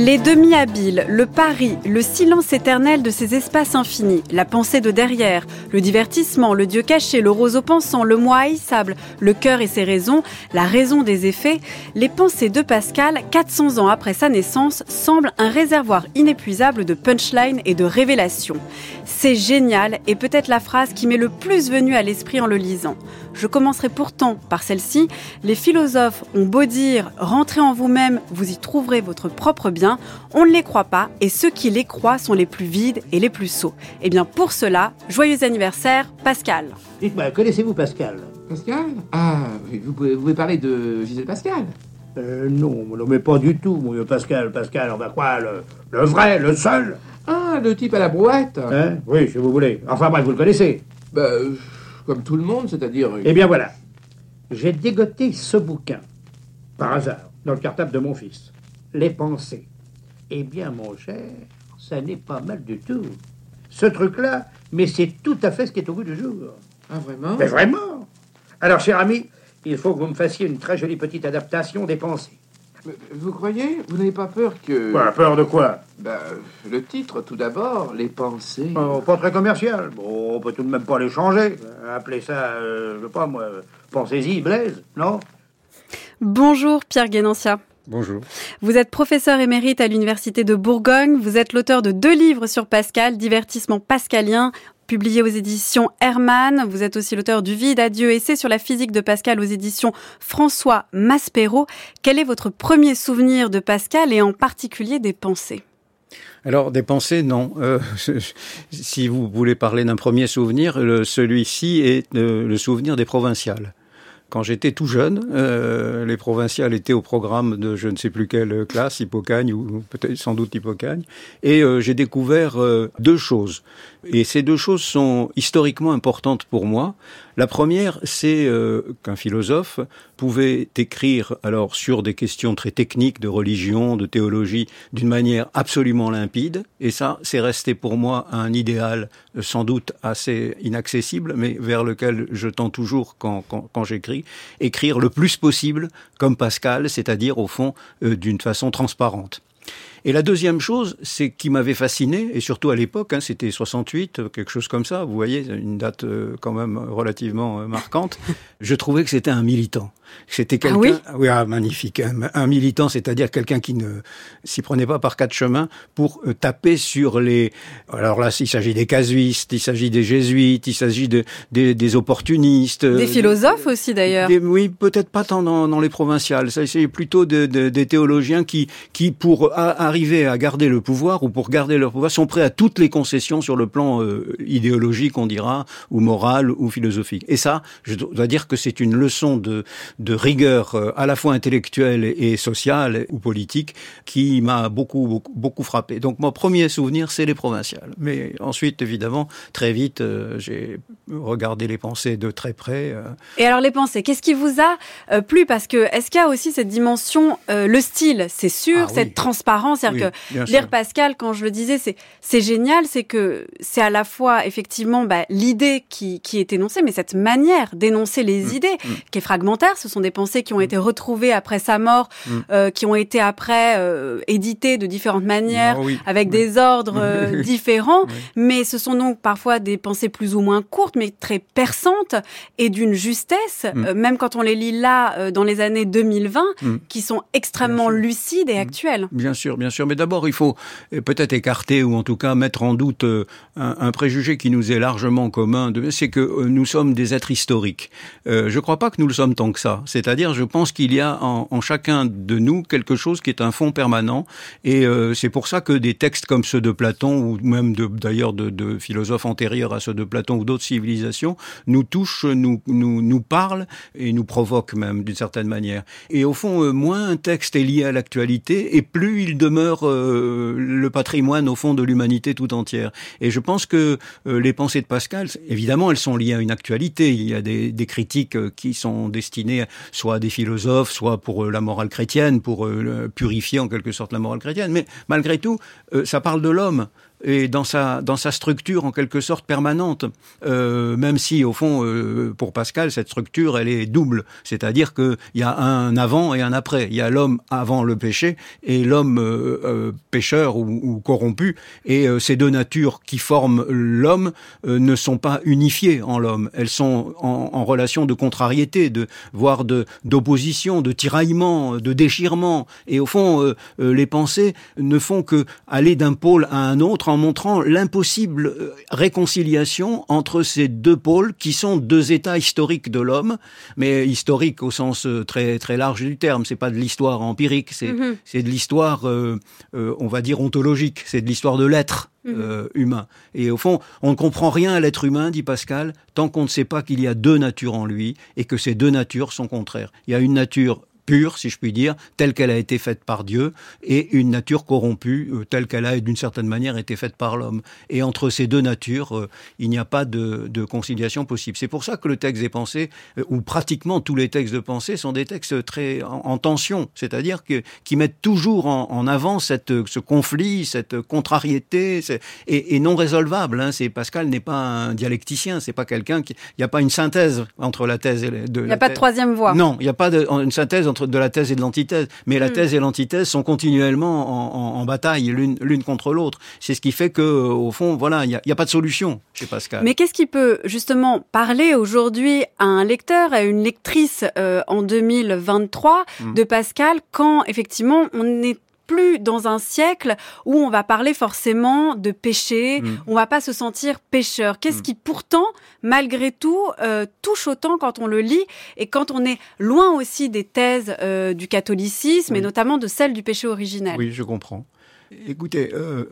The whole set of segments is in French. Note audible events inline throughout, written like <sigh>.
Les demi-habiles, le pari, le silence éternel de ces espaces infinis, la pensée de derrière, le divertissement, le dieu caché, le roseau pensant, le moi haïssable, le cœur et ses raisons, la raison des effets, les pensées de Pascal, 400 ans après sa naissance, semblent un réservoir inépuisable de punchlines et de révélations. C'est génial et peut-être la phrase qui m'est le plus venue à l'esprit en le lisant. Je commencerai pourtant par celle-ci. Les philosophes ont beau dire rentrez en vous-même, vous y trouverez votre propre bien. On ne les croit pas et ceux qui les croient sont les plus vides et les plus sots. Et bien pour cela, joyeux anniversaire, Pascal. Dites-moi, connaissez-vous Pascal? Pascal? Ah, oui, vous pouvez, vous pouvez parler de Gisèle Pascal euh, Non, non, mais pas du tout, mon vieux Pascal. Pascal, on va quoi le, le vrai, le seul? Ah, le type à la brouette Hein? Oui, si vous voulez. Enfin bref, vous le connaissez. Bah, euh, comme tout le monde, c'est-à-dire... Eh bien voilà. J'ai dégoté ce bouquin, par hasard, dans le cartable de mon fils. Les pensées. Eh bien, mon cher, ça n'est pas mal du tout. Ce truc-là, mais c'est tout à fait ce qui est au bout du jour. Ah, vraiment? Mais vraiment Alors, cher ami, il faut que vous me fassiez une très jolie petite adaptation des pensées. Mais Vous croyez? Vous n'avez pas peur que... Quoi, peur de quoi? Bah, le titre, tout d'abord, les pensées... Oh, Pas très commercial. Bon, on peut tout de même pas les changer. Euh, Appelez ça, euh, je sais pas moi, euh, pensez-y, Blaise, non? Bonjour Pierre Guénancia. Bonjour. Vous êtes professeur émérite à l'Université de Bourgogne. Vous êtes l'auteur de deux livres sur Pascal, Divertissement pascalien, publié aux éditions Hermann. Vous êtes aussi l'auteur du Vide Adieu, essai sur la physique de Pascal aux éditions François Maspero. Quel est votre premier souvenir de Pascal et en particulier des pensées? Alors, des pensées, non. Euh, si vous voulez parler d'un premier souvenir, celui-ci est euh, le souvenir des provinciales. Quand j'étais tout jeune, euh, les provinciales étaient au programme de je ne sais plus quelle classe, Hippocagne ou peut-être sans doute Hippocagne, et euh, j'ai découvert euh, deux choses. Et ces deux choses sont historiquement importantes pour moi. La première, c'est euh, qu'un philosophe pouvait écrire alors sur des questions très techniques de religion, de théologie, d'une manière absolument limpide. Et ça, c'est resté pour moi un idéal euh, sans doute assez inaccessible, mais vers lequel je tends toujours quand, j'écris. Écrire le plus possible comme Pascal, c'est-à-dire au fond euh, d'une façon transparente. Et la deuxième chose, c'est qui m'avait fasciné, et surtout à l'époque, hein, c'était 68, euh, quelque chose comme ça, vous voyez, une date euh, quand même relativement euh, marquante, je trouvais que c'était un militant. C'était quelqu'un, oui? Ah, magnifique, un, un militant, c'est-à-dire quelqu'un qui ne s'y prenait pas par quatre chemins pour euh, taper sur les. Alors là, il s'agit des casuistes, il s'agit des jésuites, il s'agit de, des, des opportunistes, Des euh, philosophes aussi d'ailleurs. des- oui, peut-être pas tant dans, dans les provinciales. Ça, c'est plutôt de- de- des théologiens qui, qui pour a- arriver à garder le pouvoir ou pour garder leur pouvoir, sont prêts à toutes les concessions sur le plan euh, idéologique, on dira, ou moral ou philosophique. Et ça, je dois dire que c'est une leçon de, de rigueur euh, à la fois intellectuelle et sociale ou politique qui m'a beaucoup, beaucoup, beaucoup frappé. Donc mon premier souvenir, c'est les provinciales. Mais ensuite, évidemment, très vite, euh, j'ai regardé les pensées de très près. euh, Et alors les pensées, qu'est-ce qui vous a plu? Parce que est-ce qu'il y a aussi cette dimension, euh, le style, c'est sûr, Ah cette oui. transparence, c'est-à-dire Oui, que lire. Pascal, quand je le disais, c'est génial, c'est que c'est à la fois effectivement bah, l'idée qui, qui est énoncée, mais cette manière d'énoncer les Mm. idées qui est fragmentaire. Ce sont des pensées qui ont été retrouvées après sa mort, Mm. euh, qui ont été après euh, éditées de différentes manières, Ah oui, avec oui. des ordres <laughs> euh, différents. Oui. Mais ce sont donc parfois des pensées plus ou moins courtes, mais très perçantes et d'une justesse, Mm. même quand on les lit là, dans les années 2020, Mm. qui sont extrêmement lucides et Mm. actuelles. Bien sûr, bien sûr. Mais d'abord, il faut peut-être écarter ou en tout cas mettre en doute un, un préjugé qui nous est largement commun. C'est que nous sommes des êtres historiques. Je ne crois pas que nous le sommes tant que ça. C'est-à-dire, je pense qu'il y a en, en, chacun de nous quelque chose qui est un fond permanent, et euh, c'est pour ça que des textes comme ceux de Platon ou même d'ailleurs de, de, philosophes antérieurs à ceux de Platon ou d'autres civilisations nous touchent, nous, nous, nous parlent et nous provoquent même d'une certaine manière. Et au fond, euh, moins un texte est lié à l'actualité, et plus il demeure euh, le patrimoine au fond de l'humanité tout entière. Et je pense que euh, les pensées de Pascal, évidemment, elles sont liées à une actualité. Il y a des, des critiques euh, qui sont destinées soit des philosophes, soit pour euh, la morale chrétienne, pour purifier en quelque sorte la morale chrétienne. Mais malgré tout, ça parle de l'homme et dans sa dans sa structure en quelque sorte permanente, euh, même si au fond euh, pour Pascal cette structure elle est double, c'est-à-dire que il y a un avant et un après, il y a l'homme avant le péché et l'homme euh, pécheur ou, corrompu, et ces deux natures qui forment l'homme ne sont pas unifiées en l'homme, elles sont en, relation de contrariété, de voire d'opposition, de tiraillement, de déchirement, et au fond les pensées ne font que aller d'un pôle à un autre en montrant l'impossible euh, réconciliation entre ces deux pôles qui sont deux états historiques de l'homme, mais historiques au sens euh, très très large du terme. C'est pas de l'histoire empirique, c'est mm -hmm. de l'histoire, euh, euh, on va dire ontologique. C'est de l'histoire de l'être. Mm -hmm. euh, humain. Et au fond, on ne comprend rien à l'être humain, dit Pascal, tant qu'on ne sait pas qu'il y a deux natures en lui et que ces deux natures sont contraires. Il y a une nature pure, si je puis dire, telle qu'elle a été faite par Dieu, et une nature corrompue, euh, telle qu'elle a d'une certaine manière été faite par l'homme. Et entre ces deux natures, euh, il n'y a pas de, de, conciliation possible. C'est pour ça que le texte des pensées, euh, ou pratiquement tous les textes de pensée, sont des textes très en, en tension, c'est-à-dire que qui mettent toujours en, en avant cette, ce conflit, cette contrariété, et, et non résolvable. Hein. C'est Pascal n'est pas un dialecticien, c'est pas quelqu'un qui, il n'y a pas une synthèse entre la thèse et de. Il n'y a pas de troisième voie. Non, il n'y a pas de, une synthèse entre de la thèse et de l'antithèse. Mais la mm. thèse et l'antithèse sont continuellement en, en, en bataille l'une contre l'autre. C'est ce qui fait que, au fond, voilà, il n'y a, a, pas de solution chez Pascal. Mais qu'est-ce qui peut justement parler aujourd'hui à un lecteur, à une lectrice euh, en 2023 mm. de Pascal quand effectivement on est plus dans un siècle où on va parler forcément de péché, mmh. on va pas se sentir pécheur. Qu'est-ce mmh. qui pourtant, malgré tout, euh, touche autant quand on le lit et quand on est loin aussi des thèses euh, du catholicisme oui. et notamment de celles du péché originel? Oui, je comprends. Écoutez, euh,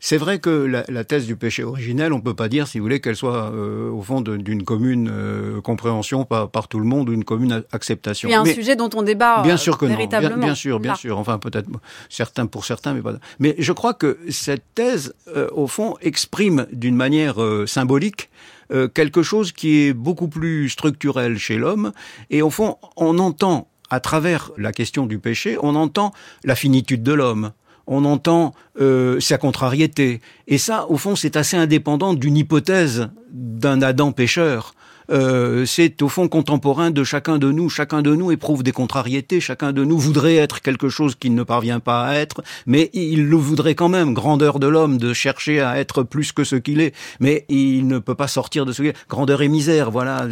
c'est vrai que la, la, thèse du péché originel, on ne peut pas dire, si vous voulez, qu'elle soit euh, au fond d'une commune euh, compréhension par, par, tout le monde ou une commune acceptation. Il y a un mais, sujet dont on débat bien sûr que véritablement. Non, bien, bien sûr, bien Là. sûr. Enfin, peut-être certains pour certains, mais pas. Mais je crois que cette thèse, euh, au fond, exprime d'une manière euh, symbolique euh, quelque chose qui est beaucoup plus structurel chez l'homme. Et au fond, on entend à travers la question du péché, on entend la finitude de l'homme on entend euh, sa contrariété. Et ça, au fond, c'est assez indépendant d'une hypothèse d'un Adam pécheur. Euh, c'est au fond contemporain de chacun de nous. Chacun de nous éprouve des contrariétés. Chacun de nous voudrait être quelque chose qu'il ne parvient pas à être, mais il le voudrait quand même. Grandeur de l'homme de chercher à être plus que ce qu'il est, mais il ne peut pas sortir de ce qu'il est. Grandeur et misère, voilà.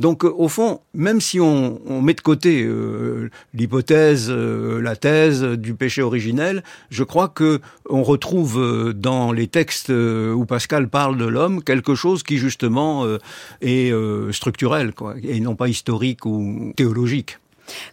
Donc euh, au fond, même si on, on met de côté euh, l'hypothèse, euh, la thèse du péché originel, je crois que on retrouve euh, dans les textes euh, où Pascal parle de l'homme quelque chose qui justement est structurel, quoi, et non pas historique ou théologique.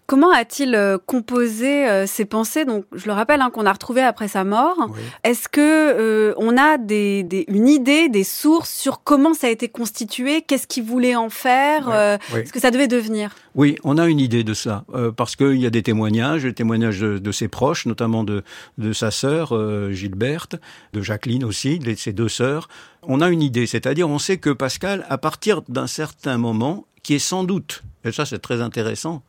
Comment a-t-il euh, composé euh, ses pensées? Donc, je le rappelle, hein, qu'on a retrouvé après sa mort. Oui. Est-ce que euh, on a des, des, une idée, des sources sur comment ça a été constitué? Qu'est-ce qu'il voulait en faire? Oui. Euh, oui. Ce que ça devait devenir? Oui, on a une idée de ça parce qu'il y a des témoignages, des témoignages de, de, ses proches, notamment de, de sa sœur Gilberte, de Jacqueline aussi, de ses deux sœurs. On a une idée, c'est-à-dire on sait que Pascal, à partir d'un certain moment, qui est sans doute, et ça c'est très intéressant,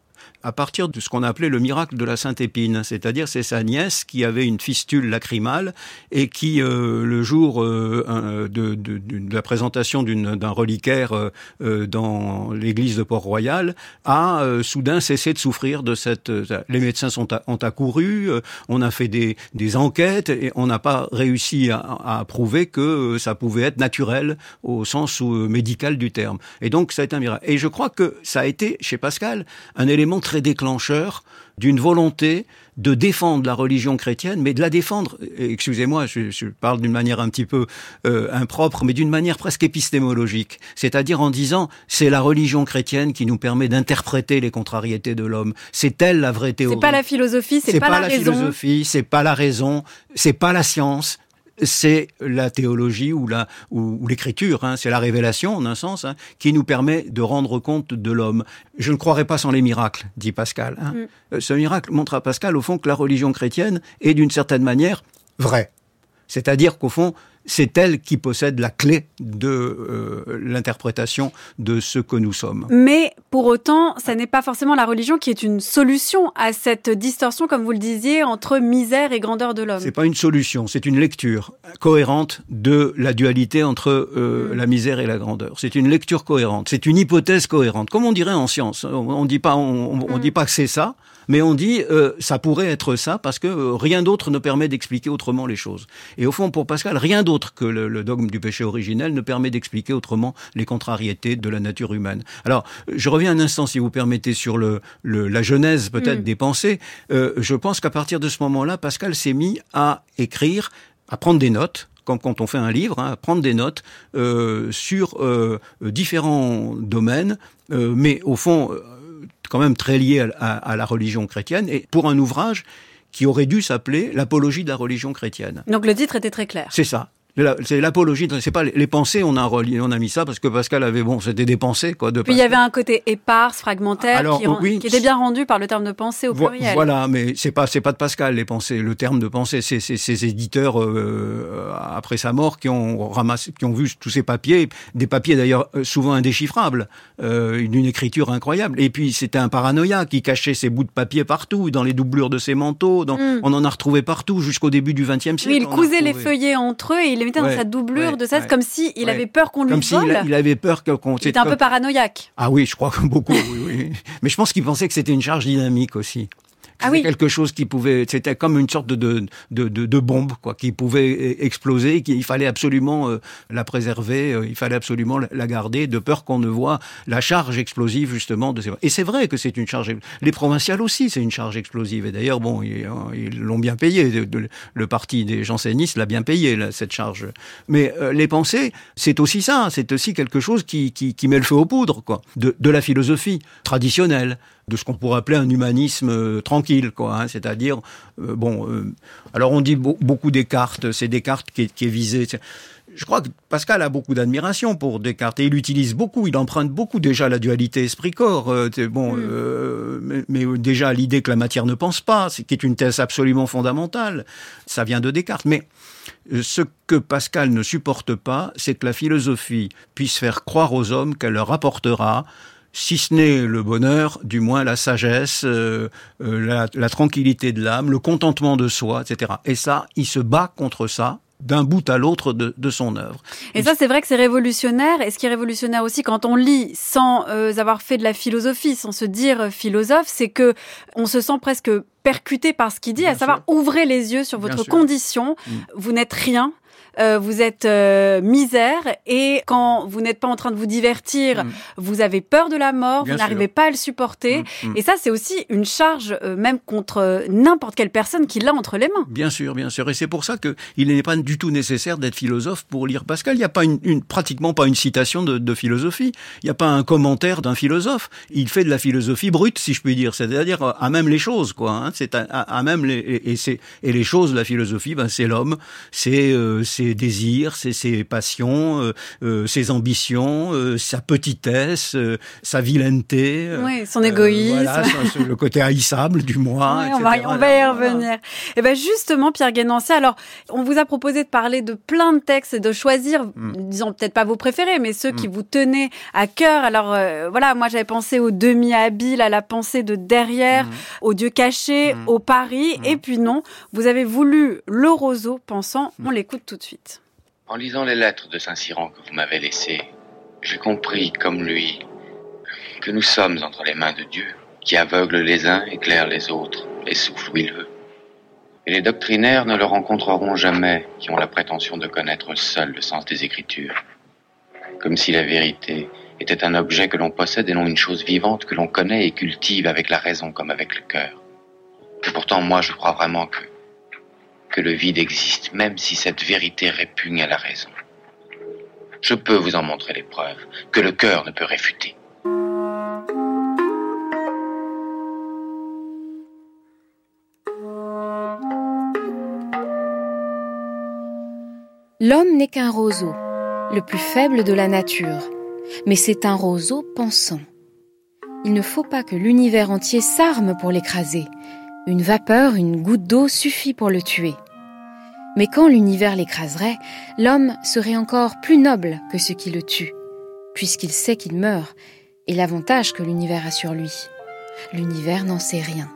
à partir de ce qu'on appelait le miracle de la Sainte Épine, c'est-à-dire c'est sa nièce qui avait une fistule lacrymale et qui, euh, le jour euh, de, la présentation d'un reliquaire euh, dans l'église de Port-Royal, a soudain cessé de souffrir de cette... Les médecins sont ont accouru, on a fait des, des enquêtes et on n'a pas réussi à, à, prouver que ça pouvait être naturel au sens médical du terme. Et donc ça a été un miracle. Et je crois que ça a été, chez Pascal, un élément très déclencheur d'une volonté de défendre la religion chrétienne, mais de la défendre, excusez-moi, je, je, parle d'une manière un petit peu euh, impropre, mais d'une manière presque épistémologique, c'est-à-dire en disant c'est la religion chrétienne qui nous permet d'interpréter les contrariétés de l'homme. C'est elle la vraie théorie. C'est pas la philosophie, c'est pas, pas, la, la raison. philosophie, c'est pas la raison, c'est pas la science, c'est la théologie ou la ou, ou l'écriture, hein, c'est la révélation en un sens, hein, qui nous permet de rendre compte de l'homme. Je ne croirais pas sans les miracles, dit Pascal. Hein. Mm. Ce miracle montre à Pascal au fond que la religion chrétienne est d'une certaine manière vraie, c'est-à-dire qu'au fond c'est elle qui possède la clé de euh, l'interprétation de ce que nous sommes. Mais pour autant, ça n'est pas forcément la religion qui est une solution à cette distorsion, comme vous le disiez, entre misère et grandeur de l'homme. C'est pas une solution, c'est une lecture cohérente de la dualité entre euh, la misère et la grandeur. C'est une lecture cohérente, c'est une hypothèse cohérente, comme on dirait en science. On dit pas, on, on, on dit pas que c'est ça, mais on dit euh, ça pourrait être ça parce que euh, rien d'autre ne permet d'expliquer autrement les choses. Et au fond, pour Pascal, rien d'autre que le, le, dogme du péché originel ne permet d'expliquer autrement les contrariétés de la nature humaine. Alors, je reviens un instant, si vous permettez, sur le, le la genèse peut-être mm. des pensées. Euh, je pense qu'à partir de ce moment-là, Pascal s'est mis à écrire, à prendre des notes, comme quand on fait un livre, hein, prendre des notes euh, sur euh, différents domaines, euh, mais au fond quand même très lié à, à, à, la religion chrétienne, et pour un ouvrage qui aurait dû s'appeler L'apologie de la religion chrétienne. Donc le titre était très clair. C'est ça c'est l'apologie. C'est pas les pensées. On a relié, on a mis ça parce que Pascal avait bon, c'était des pensées quoi. De Puis il y avait un côté éparse, fragmentaire, Alors, qui, oui, qui, était bien rendu par le terme de pensée au pluriel. Voilà, mais c'est pas c'est pas de Pascal les pensées. Le terme de pensée, c'est ces éditeurs euh, après sa mort qui ont ramassé, qui ont vu tous ces papiers, des papiers d'ailleurs souvent indéchiffrables, euh, d'une écriture incroyable. Et puis c'était un paranoïa qui cachait ces bouts de papier partout, dans les doublures de ses manteaux. Dans, mm. On en a retrouvé partout jusqu'au début du XXe siècle. Oui, il cousait les feuillets entre eux et il mettait ouais, dans sa doublure ouais, de ça, comme si il avait peur qu'on lui comme vole. Comme s'il il avait peur qu'on. Il était un peu paranoïaque. Ah oui, je crois que beaucoup. oui, oui. Mais je pense qu'il pensait que c'était une charge dynamique aussi. Ah oui. quelque chose qui pouvait, c'était comme une sorte de, de, de, de, de bombe, quoi, qui pouvait exploser, qu'il fallait absolument euh, la préserver, euh, il fallait absolument la garder, de peur qu'on ne voit la charge explosive, justement, de ces... Et c'est vrai que c'est une charge, les provinciales aussi, c'est une charge explosive. Et d'ailleurs, bon, ils l'ont bien payé, le parti des jansénistes l'a bien payé, là, cette charge. Mais euh, les pensées, c'est aussi ça, c'est aussi quelque chose qui, qui, qui met le feu aux poudres, quoi, de, de la philosophie traditionnelle de ce qu'on pourrait appeler un humanisme euh, tranquille, quoi. Hein, C'est-à-dire, euh, bon, euh, alors on dit be beaucoup Descartes, c'est Descartes qui est, qui est visé. Je crois que Pascal a beaucoup d'admiration pour Descartes et il utilise beaucoup, il emprunte beaucoup déjà la dualité esprit-corps. Euh, bon, mm. mais, mais, déjà l'idée que la matière ne pense pas, qui est une thèse absolument fondamentale. Ça vient de Descartes, mais ce que Pascal ne supporte pas, c'est que la philosophie puisse faire croire aux hommes qu'elle leur apportera si ce n'est le bonheur, du moins la sagesse, euh, euh, la, la, tranquillité de l'âme, le contentement de soi, etc. Et ça, il se bat contre ça d'un bout à l'autre de, de, son œuvre. Et ça, c'est vrai que c'est révolutionnaire. Et ce qui est révolutionnaire aussi, quand on lit sans euh, avoir fait de la philosophie, sans se dire philosophe, c'est que on se sent presque percuté par ce qu'il dit, Bien à savoir sûr. ouvrez les yeux sur votre condition. Mmh. Vous n'êtes rien euh, vous êtes euh, misère et quand vous n'êtes pas en train de vous divertir, mmh. vous avez peur de la mort, Bien vous n'arrivez pas à le supporter. Mmh. Et ça, c'est aussi une charge euh, même contre n'importe quelle personne qui l'a entre les mains. Bien sûr, bien sûr. Et c'est pour ça qu'il n'est pas du tout nécessaire d'être philosophe pour lire Pascal. Il n'y a pas une, une, pratiquement pas une citation de, de philosophie. Il n'y a pas un commentaire d'un philosophe. Il fait de la philosophie brute, si je puis dire. C'est-à-dire à même les choses, quoi. Hein. C'est à, à, même les et, et, et les choses, la philosophie, ben c'est l'homme, c'est euh, ses désirs, ses, ses passions, euh, euh, ses ambitions, euh, sa petitesse, sa vilaineté. Oui, son égoïsme. voilà, le côté haïssable du moi. Oui, on, va, on va y revenir. Et eh ben justement, Pierre Guénancé, alors on vous a proposé de parler de plein de textes et de choisir, mm. disons peut-être pas vos préférés, mais ceux mm. qui vous tenaient à cœur. Alors voilà, moi j'avais pensé au demi-habile, à la pensée de derrière, mm. au Dieu caché, au Paris, et puis non, vous avez voulu le roseau pensant, on l'écoute tout de suite. En lisant les lettres de Saint-Cyran que vous m'avez laissées, j'ai compris, comme lui, que nous sommes entre les mains de Dieu, qui aveugle les uns, éclaire les autres, et souffle où il veut. Et les doctrinaires ne le rencontreront jamais qui ont la prétention de connaître seul le sens des Écritures. Comme si la vérité était un objet que l'on possède et non une chose vivante que l'on connaît et cultive avec la raison comme avec le cœur. Et pourtant, moi, je crois vraiment que, que le vide existe, même si cette vérité répugne à la raison. Je peux vous en montrer les preuves, que le cœur ne peut réfuter. L'homme n'est qu'un roseau, le plus faible de la nature, mais c'est un roseau pensant. Il ne faut pas que l'univers entier s'arme pour l'écraser. Une vapeur, une goutte d'eau suffit pour le tuer. Mais quand l'univers l'écraserait, l'homme serait encore plus noble que ce qui le tue, puisqu'il sait qu'il meurt, et l'avantage que l'univers a sur lui. L'univers n'en sait rien.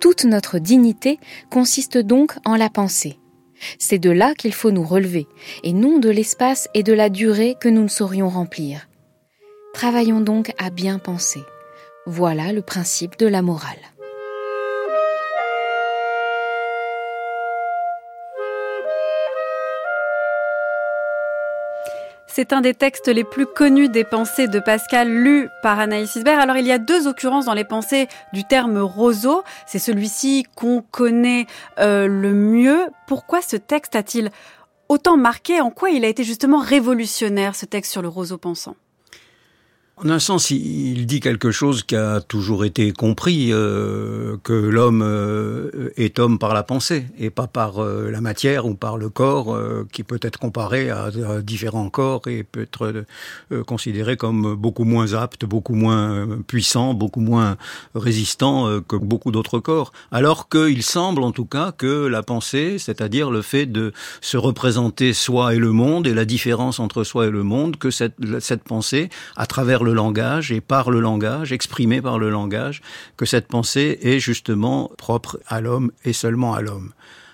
Toute notre dignité consiste donc en la pensée. C'est de là qu'il faut nous relever, et non de l'espace et de la durée que nous ne saurions remplir. Travaillons donc à bien penser. Voilà le principe de la morale. C'est un des textes les plus connus des pensées de Pascal lus par Anaïs Isbert. Alors il y a deux occurrences dans les pensées du terme roseau. C'est celui-ci qu'on connaît euh, le mieux. Pourquoi ce texte a-t-il autant marqué? En quoi il a été justement révolutionnaire, ce texte sur le roseau pensant? En un sens, il dit quelque chose qui a toujours été compris, euh, que l'homme euh, est homme par la pensée et pas par euh, la matière ou par le corps, qui peut être comparé à, différents corps et peut être considéré comme beaucoup moins apte, beaucoup moins puissant, beaucoup moins résistant que beaucoup d'autres corps. Alors qu'il semble en tout cas que la pensée, c'est-à-dire le fait de se représenter soi et le monde et la différence entre soi et le monde, que cette, cette pensée, à travers le le langage et par le langage, exprimé par le langage, que cette pensée est justement propre à l'homme et seulement à l'homme.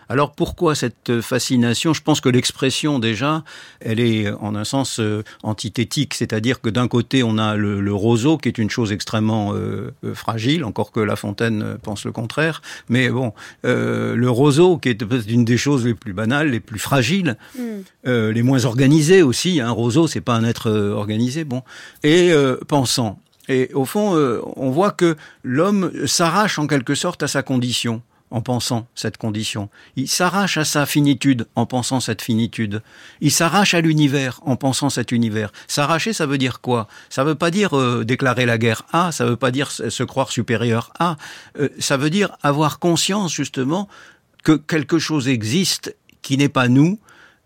Alors pourquoi cette fascination? Je pense que l'expression déjà, elle est en un sens euh, antithétique, c'est-à-dire que d'un côté on a le, roseau qui est une chose extrêmement euh, euh, fragile, encore que La Fontaine pense le contraire, mais bon, le roseau qui est une des choses les plus banales, les plus fragiles, mm. les moins organisées aussi. Un roseau, c'est pas un être organisé, bon, et pensant. Et au fond, on voit que l'homme s'arrache en quelque sorte à sa condition en pensant cette condition. Il s'arrache à sa finitude en pensant cette finitude. Il s'arrache à l'univers en pensant cet univers. S'arracher, ça veut dire quoi? Ça veut pas dire euh, déclarer la guerre à, ça veut pas dire se croire supérieur à. Euh, ça veut dire avoir conscience justement que quelque chose existe qui n'est pas nous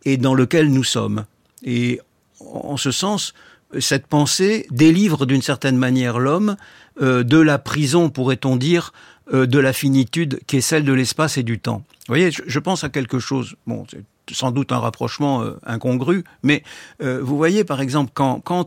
et dans lequel nous sommes. Et en ce sens, cette pensée délivre d'une certaine manière l'homme euh, de la prison, pourrait-on dire, euh, de la finitude qui est celle de l'espace et du temps. Vous voyez, je, pense à quelque chose, bon, c'est sans doute un rapprochement euh, incongru, mais vous voyez par exemple quand Kant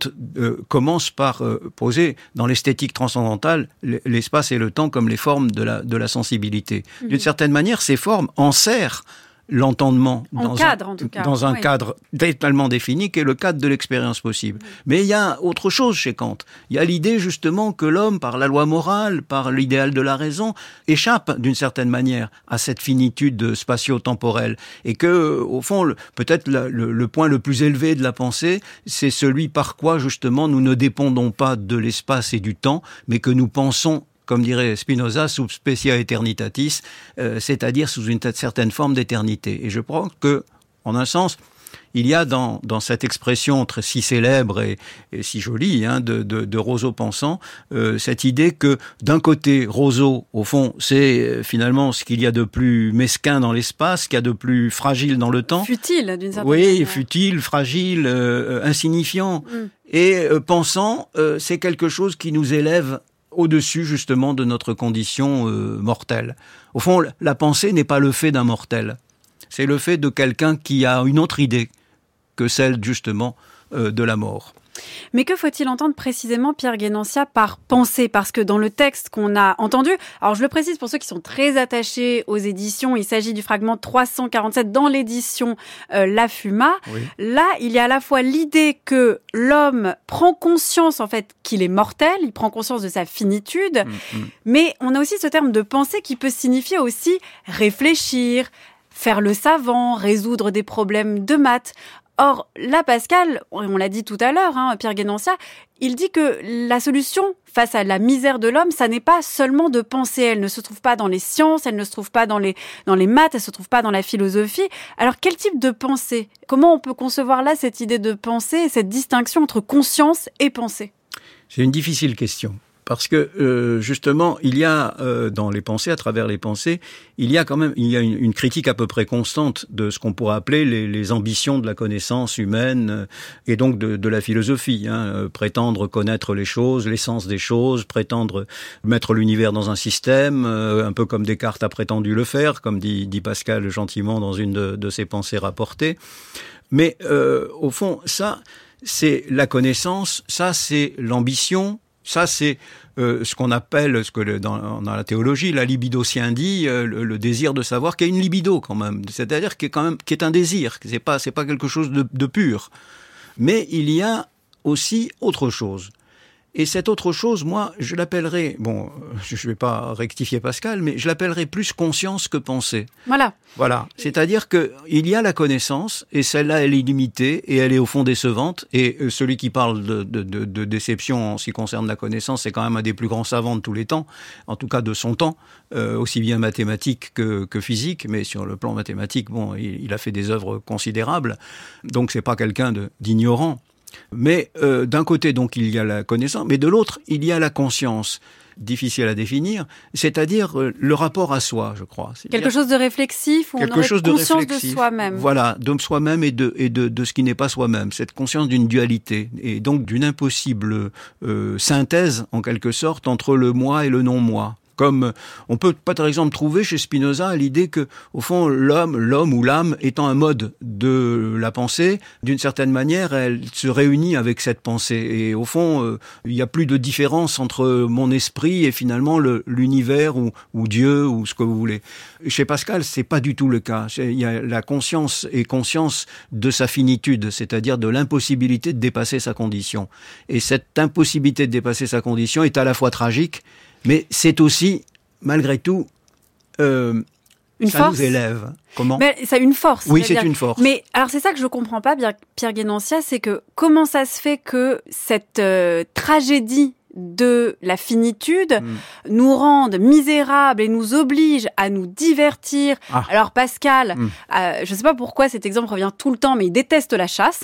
commence par poser dans l'esthétique transcendantale l'espace et le temps comme les formes de la, de la sensibilité. D'une mhm. certaine manière, ces formes enserrent l'entendement dans, cadre, un, dans un cadre totalement défini qui est le cadre de l'expérience possible. Mais il y a autre chose chez Kant. Il y a l'idée justement que l'homme, par la loi morale, par l'idéal de la raison, échappe d'une certaine manière à cette finitude spatio-temporelle et que, au fond, peut-être le, le, point le plus élevé de la pensée, c'est celui par quoi justement nous ne dépendons pas de l'espace et du temps, mais que nous pensons comme dirait Spinoza, sub specia eternitatis, euh, c'est-à-dire sous une certaine forme d'éternité. Et je pense que, en un sens, il y a dans, dans cette expression très si célèbre et, si jolie hein, de, de, de, Rousseau pensant euh, cette idée que d'un côté Rousseau au fond c'est euh, finalement ce qu'il y a de plus mesquin dans l'espace, qu'il y a de plus fragile dans le temps, futile d'une certaine oui, futile, fragile, insignifiant. Mm. Et pensant, c'est quelque chose qui nous élève au-dessus justement de notre condition euh, mortelle. Au fond, la pensée n'est pas le fait d'un mortel, c'est le fait de quelqu'un qui a une autre idée que celle justement euh, de la mort. Mais que faut-il entendre précisément, Pierre Guénancia, par pensée? Parce que dans le texte qu'on a entendu, alors je le précise pour ceux qui sont très attachés aux éditions, il s'agit du fragment 347 dans l'édition euh, La Fuma. Là, il y a à la fois l'idée que l'homme prend conscience en fait qu'il est mortel, il prend conscience de sa finitude, mm, mm. mais on a aussi ce terme de pensée qui peut signifier aussi réfléchir, faire le savant, résoudre des problèmes de maths. Or, là, Pascal, on l'a dit tout à l'heure, hein, Pierre Guénancia, il dit que la solution face à la misère de l'homme, ça n'est pas seulement de penser. Elle ne se trouve pas dans les sciences, elle ne se trouve pas dans les, dans les maths, elle ne se trouve pas dans la philosophie. Alors, quel type de pensée? Comment on peut concevoir là cette idée de pensée, cette distinction entre conscience et pensée? C'est une difficile question parce que euh, justement, il y a euh, dans les pensées, à travers les pensées, il y a quand même il y a une, critique à peu près constante de ce qu'on pourrait appeler les, les, ambitions de la connaissance humaine euh, et donc de, de la philosophie. Hein, euh, prétendre connaître les choses, l'essence des choses, prétendre mettre l'univers dans un système, euh, un peu comme Descartes a prétendu le faire, comme dit, dit Pascal gentiment dans une de, de ses pensées rapportées. Mais au fond, ça, c'est la connaissance, ça, c'est l'ambition, ça, c'est euh, ce qu'on appelle, ce que dans, la théologie, la libido dit, euh, le, désir de savoir, qui est une libido quand même, c'est-à-dire qui est quand même un désir, c'est pas c'est pas quelque chose de pur. Mais il y a aussi autre chose. Et cette autre chose, moi, je l'appellerai, bon, je ne vais pas rectifier Pascal, mais je l'appellerai plus conscience que pensée. Voilà. Voilà. C'est-à-dire que il y a la connaissance, et celle-là, elle est limitée, et elle est au fond décevante. Et euh, celui qui parle de, de, de, de déception en ce qui concerne la connaissance, c'est quand même un des plus grands savants de tous les temps, en tout cas de son temps, euh, aussi bien mathématique que, que, physique, mais sur le plan mathématique, bon, il, il a fait des œuvres considérables. Donc c'est pas quelqu'un d'ignorant. Mais euh, d'un côté, donc, il y a la connaissance, mais de l'autre, il y a la conscience difficile à définir, c'est-à-dire euh, le rapport à soi, je crois. Quelque chose de réflexif, où quelque on aurait chose conscience de, de soi-même. Voilà, de soi-même et, de, et de, de, ce qui n'est pas soi-même. Cette conscience d'une dualité et donc d'une impossible euh, synthèse, en quelque sorte, entre le moi et le non-moi. Comme on peut par exemple trouver chez Spinoza l'idée que, au fond, l'homme, l'homme ou l'âme étant un mode de la pensée, d'une certaine manière, elle se réunit avec cette pensée. Et au fond, euh, il n'y a plus de différence entre mon esprit et finalement l'univers ou, ou, Dieu ou ce que vous voulez. Chez Pascal, c'est pas du tout le cas. Il y a la conscience et conscience de sa finitude, c'est-à-dire de l'impossibilité de dépasser sa condition. Et cette impossibilité de dépasser sa condition est à la fois tragique mais c'est aussi, malgré tout, euh, une ça force. nous élève. Comment Mais ça a une force. Oui, c'est une force. Mais alors c'est ça que je comprends pas, Pierre Guénancia, c'est que comment ça se fait que cette euh, tragédie de la finitude mm. nous rende misérables et nous oblige à nous divertir? Ah. Alors Pascal, mm. euh, je ne sais pas pourquoi cet exemple revient tout le temps, mais il déteste la chasse.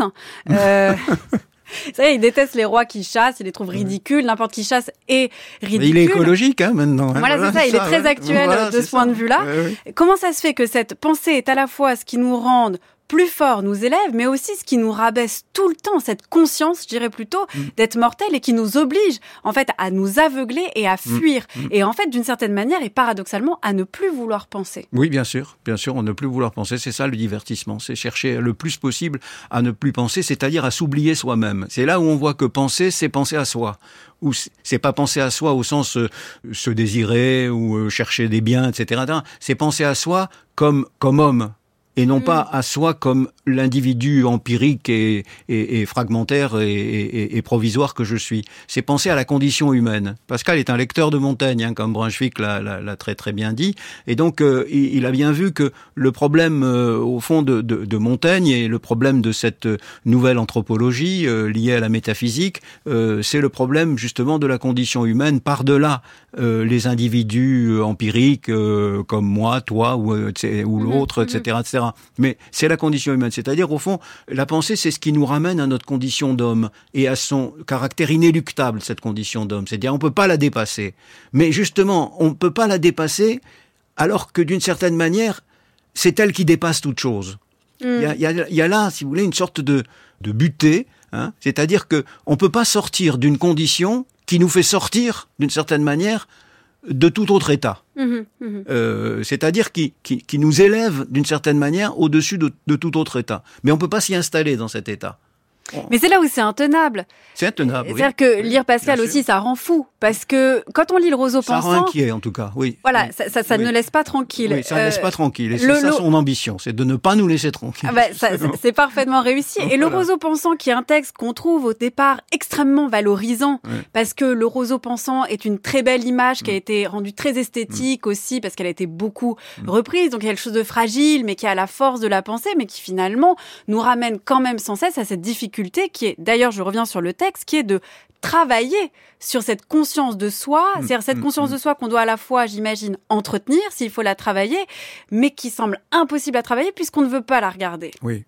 Euh, <laughs> c'est vrai, il déteste les rois qui chassent, il les trouve ridicules, n'importe qui chasse est ridicule. Mais il est écologique hein, maintenant. Hein, voilà, voilà c'est ça, il est très actuel voilà, de ce point ça. de vue-là. Ouais, ouais. Comment ça se fait que cette pensée est à la fois ce qui nous rend plus fort nous élève, mais aussi ce qui nous rabaisse tout le temps, cette conscience, je dirais plutôt, mm. d'être mortel et qui nous oblige, en fait, à nous aveugler et à fuir. Mm. Mm. Et en fait, d'une certaine manière, et paradoxalement, à ne plus vouloir penser. Oui, bien sûr, bien sûr, on ne plus vouloir penser, c'est ça le divertissement, c'est chercher le plus possible à ne plus penser, c'est-à-dire à s'oublier soi-même. C'est là où on voit que penser, c'est penser à soi ou c'est pas penser à soi au sens euh, se désirer ou euh, chercher des biens, etc. C'est penser à soi comme comme homme, et non mmh. pas à soi comme l'individu empirique et, et, et fragmentaire et, et, provisoire que je suis. C'est penser à la condition humaine. Pascal est un lecteur de Montaigne, hein, comme Brunswick l'a très très bien dit, et donc euh, il, il, a bien vu que le problème euh, au fond de, de, de, Montaigne et le problème de cette nouvelle anthropologie euh, liée à la métaphysique, euh, c'est le problème justement de la condition humaine par-delà euh, les individus empiriques comme moi, toi ou, ou l'autre, mmh, etc., etc. Mais c'est la condition humaine. C'est-à-dire, au fond, la pensée, c'est ce qui nous ramène à notre condition d'homme et à son caractère inéluctable, cette condition d'homme. C'est-à-dire, on ne peut pas la dépasser. Mais justement, on ne peut pas la dépasser alors que, d'une certaine manière, c'est elle qui dépasse toute chose. Il mm. y, a, y, a, y, a, là, si vous voulez, une sorte de, de butée. Hein C'est-à-dire que on peut pas sortir d'une condition qui nous fait sortir, d'une certaine manière, de tout autre état. Mmh, mmh. Euh, C'est-à-dire qui, qui, qui, nous élève d'une certaine manière au-dessus de, de, tout autre état. Mais on ne peut pas s'y installer dans cet état. Mais c'est là où c'est intenable. C'est intenable. C'est-à-dire que lire Pascal aussi, ça rend fou. Parce que quand on lit le roseau ça pensant. Ça rend inquiet, en tout cas, oui. Voilà, oui. ça, ça, ça oui. ne laisse pas tranquille. Oui, ça ne laisse pas tranquille. Et c'est ça son ambition, c'est de ne pas nous laisser tranquille. Ah bah, c'est parfaitement réussi. Et voilà. le roseau pensant, qui est un texte qu'on trouve au départ extrêmement valorisant, parce que le roseau pensant est une très belle image Mm. qui a été rendue très esthétique aussi, parce qu'elle a été beaucoup reprise. Donc il y a quelque chose de fragile, mais qui a la force de la pensée, mais qui finalement nous ramène quand même sans cesse à cette difficulté qui est, d'ailleurs, je reviens sur le texte, qui est de travailler sur cette conscience de soi, Mm, c'est-à-dire cette mm, conscience mm. de soi qu'on doit à la fois, j'imagine, entretenir s'il faut la travailler, mais qui semble impossible à travailler puisqu'on ne veut pas la regarder. Oui.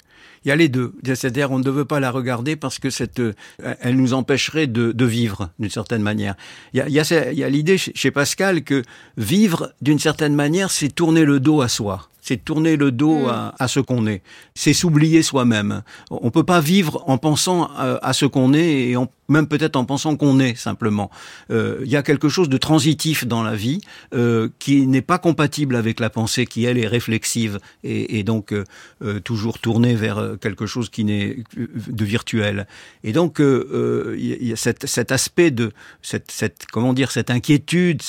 Il y a les deux. C'est-à-dire, on ne veut pas la regarder parce que cette, euh, elle nous empêcherait de, de vivre d'une certaine manière. Il y a, il y a, l'idée chez Pascal que vivre d'une certaine manière, c'est tourner le dos à soi. C'est tourner le dos Mm. à, à ce qu'on est. C'est s'oublier soi-même. On peut pas vivre en pensant à, à ce qu'on est et en, même peut-être en pensant qu'on est simplement. Euh, Il y a quelque chose de transitif dans la vie euh, qui n'est pas compatible avec la pensée qui elle est réflexive et, donc euh, euh, toujours tournée vers euh, quelque chose qui n'est euh, de virtuel. Et donc euh, euh, il y a cet, aspect de cette, comment dire cette inquiétude.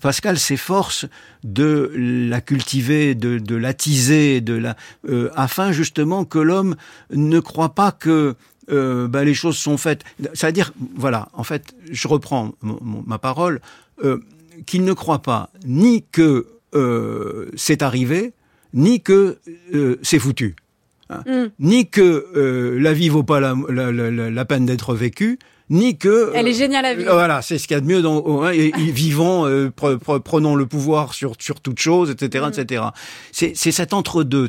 Pascal s'efforce de la cultiver, de, l'attiser, de la euh, afin justement que l'homme ne croit pas que euh, ben, les choses sont faites. C'est-à-dire, voilà, en fait, je reprends ma parole, euh, qu'il ne croit pas ni que euh, c'est arrivé, ni que euh, c'est foutu. Hein. Mm. Ni que la vie vaut pas la, la- la- la- la peine d'être vécue, ni que... Elle est euh, géniale à vivre. Voilà, c'est ce qu'il y a de mieux dans... hein, et, et <laughs> vivons, euh, pre- pre- prenons le pouvoir sur, sur toute chose, etc., Mm. etc. C'est c'est cet entre-deux.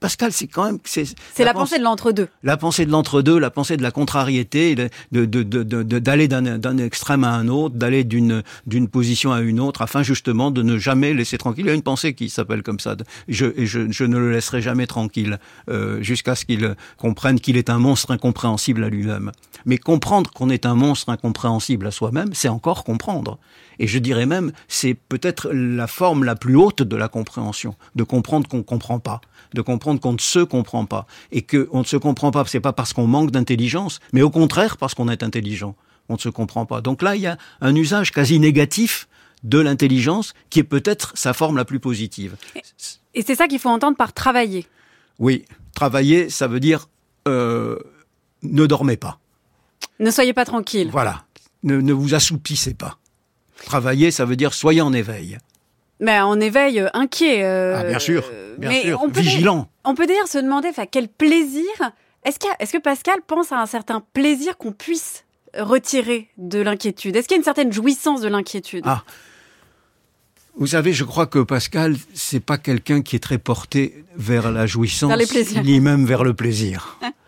Pascal, c'est quand même... C'est la pensée de l'entre-deux. la pensée de l'entre-deux, la pensée de la contrariété, de de- de- de- d'aller d'un extrême à un autre, d'aller d'une d'une position à une autre, afin justement de ne jamais laisser tranquille. Il y a une pensée qui s'appelle comme ça. Je, et je, je ne le laisserai jamais tranquille euh, jusqu'à ce qu'il comprenne qu'il est un monstre incompréhensible à lui-même. Mais comprendre qu'on est un monstre incompréhensible à soi-même, c'est encore comprendre. Et je dirais même, c'est peut-être la forme la plus haute de la compréhension, de comprendre qu'on comprend pas, de comprendre qu'on ne se comprend pas, et qu'on ne se comprend pas, c'est pas parce qu'on manque d'intelligence, mais au contraire parce qu'on est intelligent, on ne se comprend pas. Donc là, il y a un usage quasi négatif de l'intelligence qui est peut-être sa forme la plus positive. Et c'est ça qu'il faut entendre par travailler. Oui, travailler, ça veut dire euh, ne dormez pas. Ne soyez pas tranquille. Voilà, ne, ne vous assoupissez pas. Travailler, ça veut dire soyez en éveil. Mais on éveille euh, inquiet. euh, ah, bien sûr, euh, bien mais sûr, on peut vigilant. On peut d'ailleurs se demander, enfin, quel plaisir. Est-ce qu'il y a- est-ce que Pascal pense à un certain plaisir qu'on puisse retirer de l'inquiétude? Est-ce qu'il y a une certaine jouissance de l'inquiétude? Ah. Vous savez, je crois que Pascal, c'est pas quelqu'un qui est très porté vers la jouissance, Vers les plaisirs. ni même vers le plaisir. <laughs>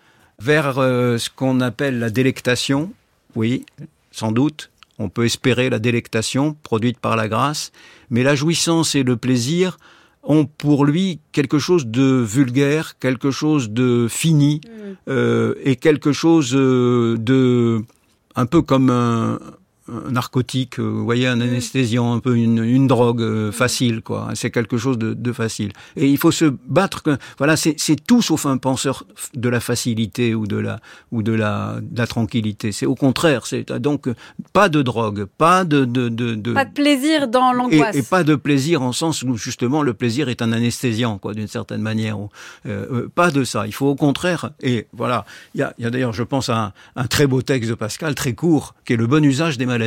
vers euh, ce qu'on appelle la délectation, oui, sans doute. On peut espérer la délectation produite par la grâce, mais la jouissance et le plaisir ont pour lui quelque chose de vulgaire, quelque chose de fini, Mm. euh, et quelque chose euh, de un peu comme un, un narcotique, euh, vous voyez, un anesthésiant, un peu une, une drogue euh, facile, quoi. C'est quelque chose de, de facile. Et il faut se battre. que- Voilà, c'est tout sauf un penseur de la facilité ou de la ou de la, de la tranquillité. C'est au contraire. C'est donc euh, pas de drogue, pas de de de, Pas de plaisir dans l'angoisse. et pas de plaisir en sens où justement le plaisir est un anesthésiant, quoi, d'une certaine manière. euh, pas de ça. Il faut au contraire. Et voilà. Il y a, y a d'ailleurs, je pense, à un, un très beau texte de Pascal, très court, qui est le bon usage des maladies.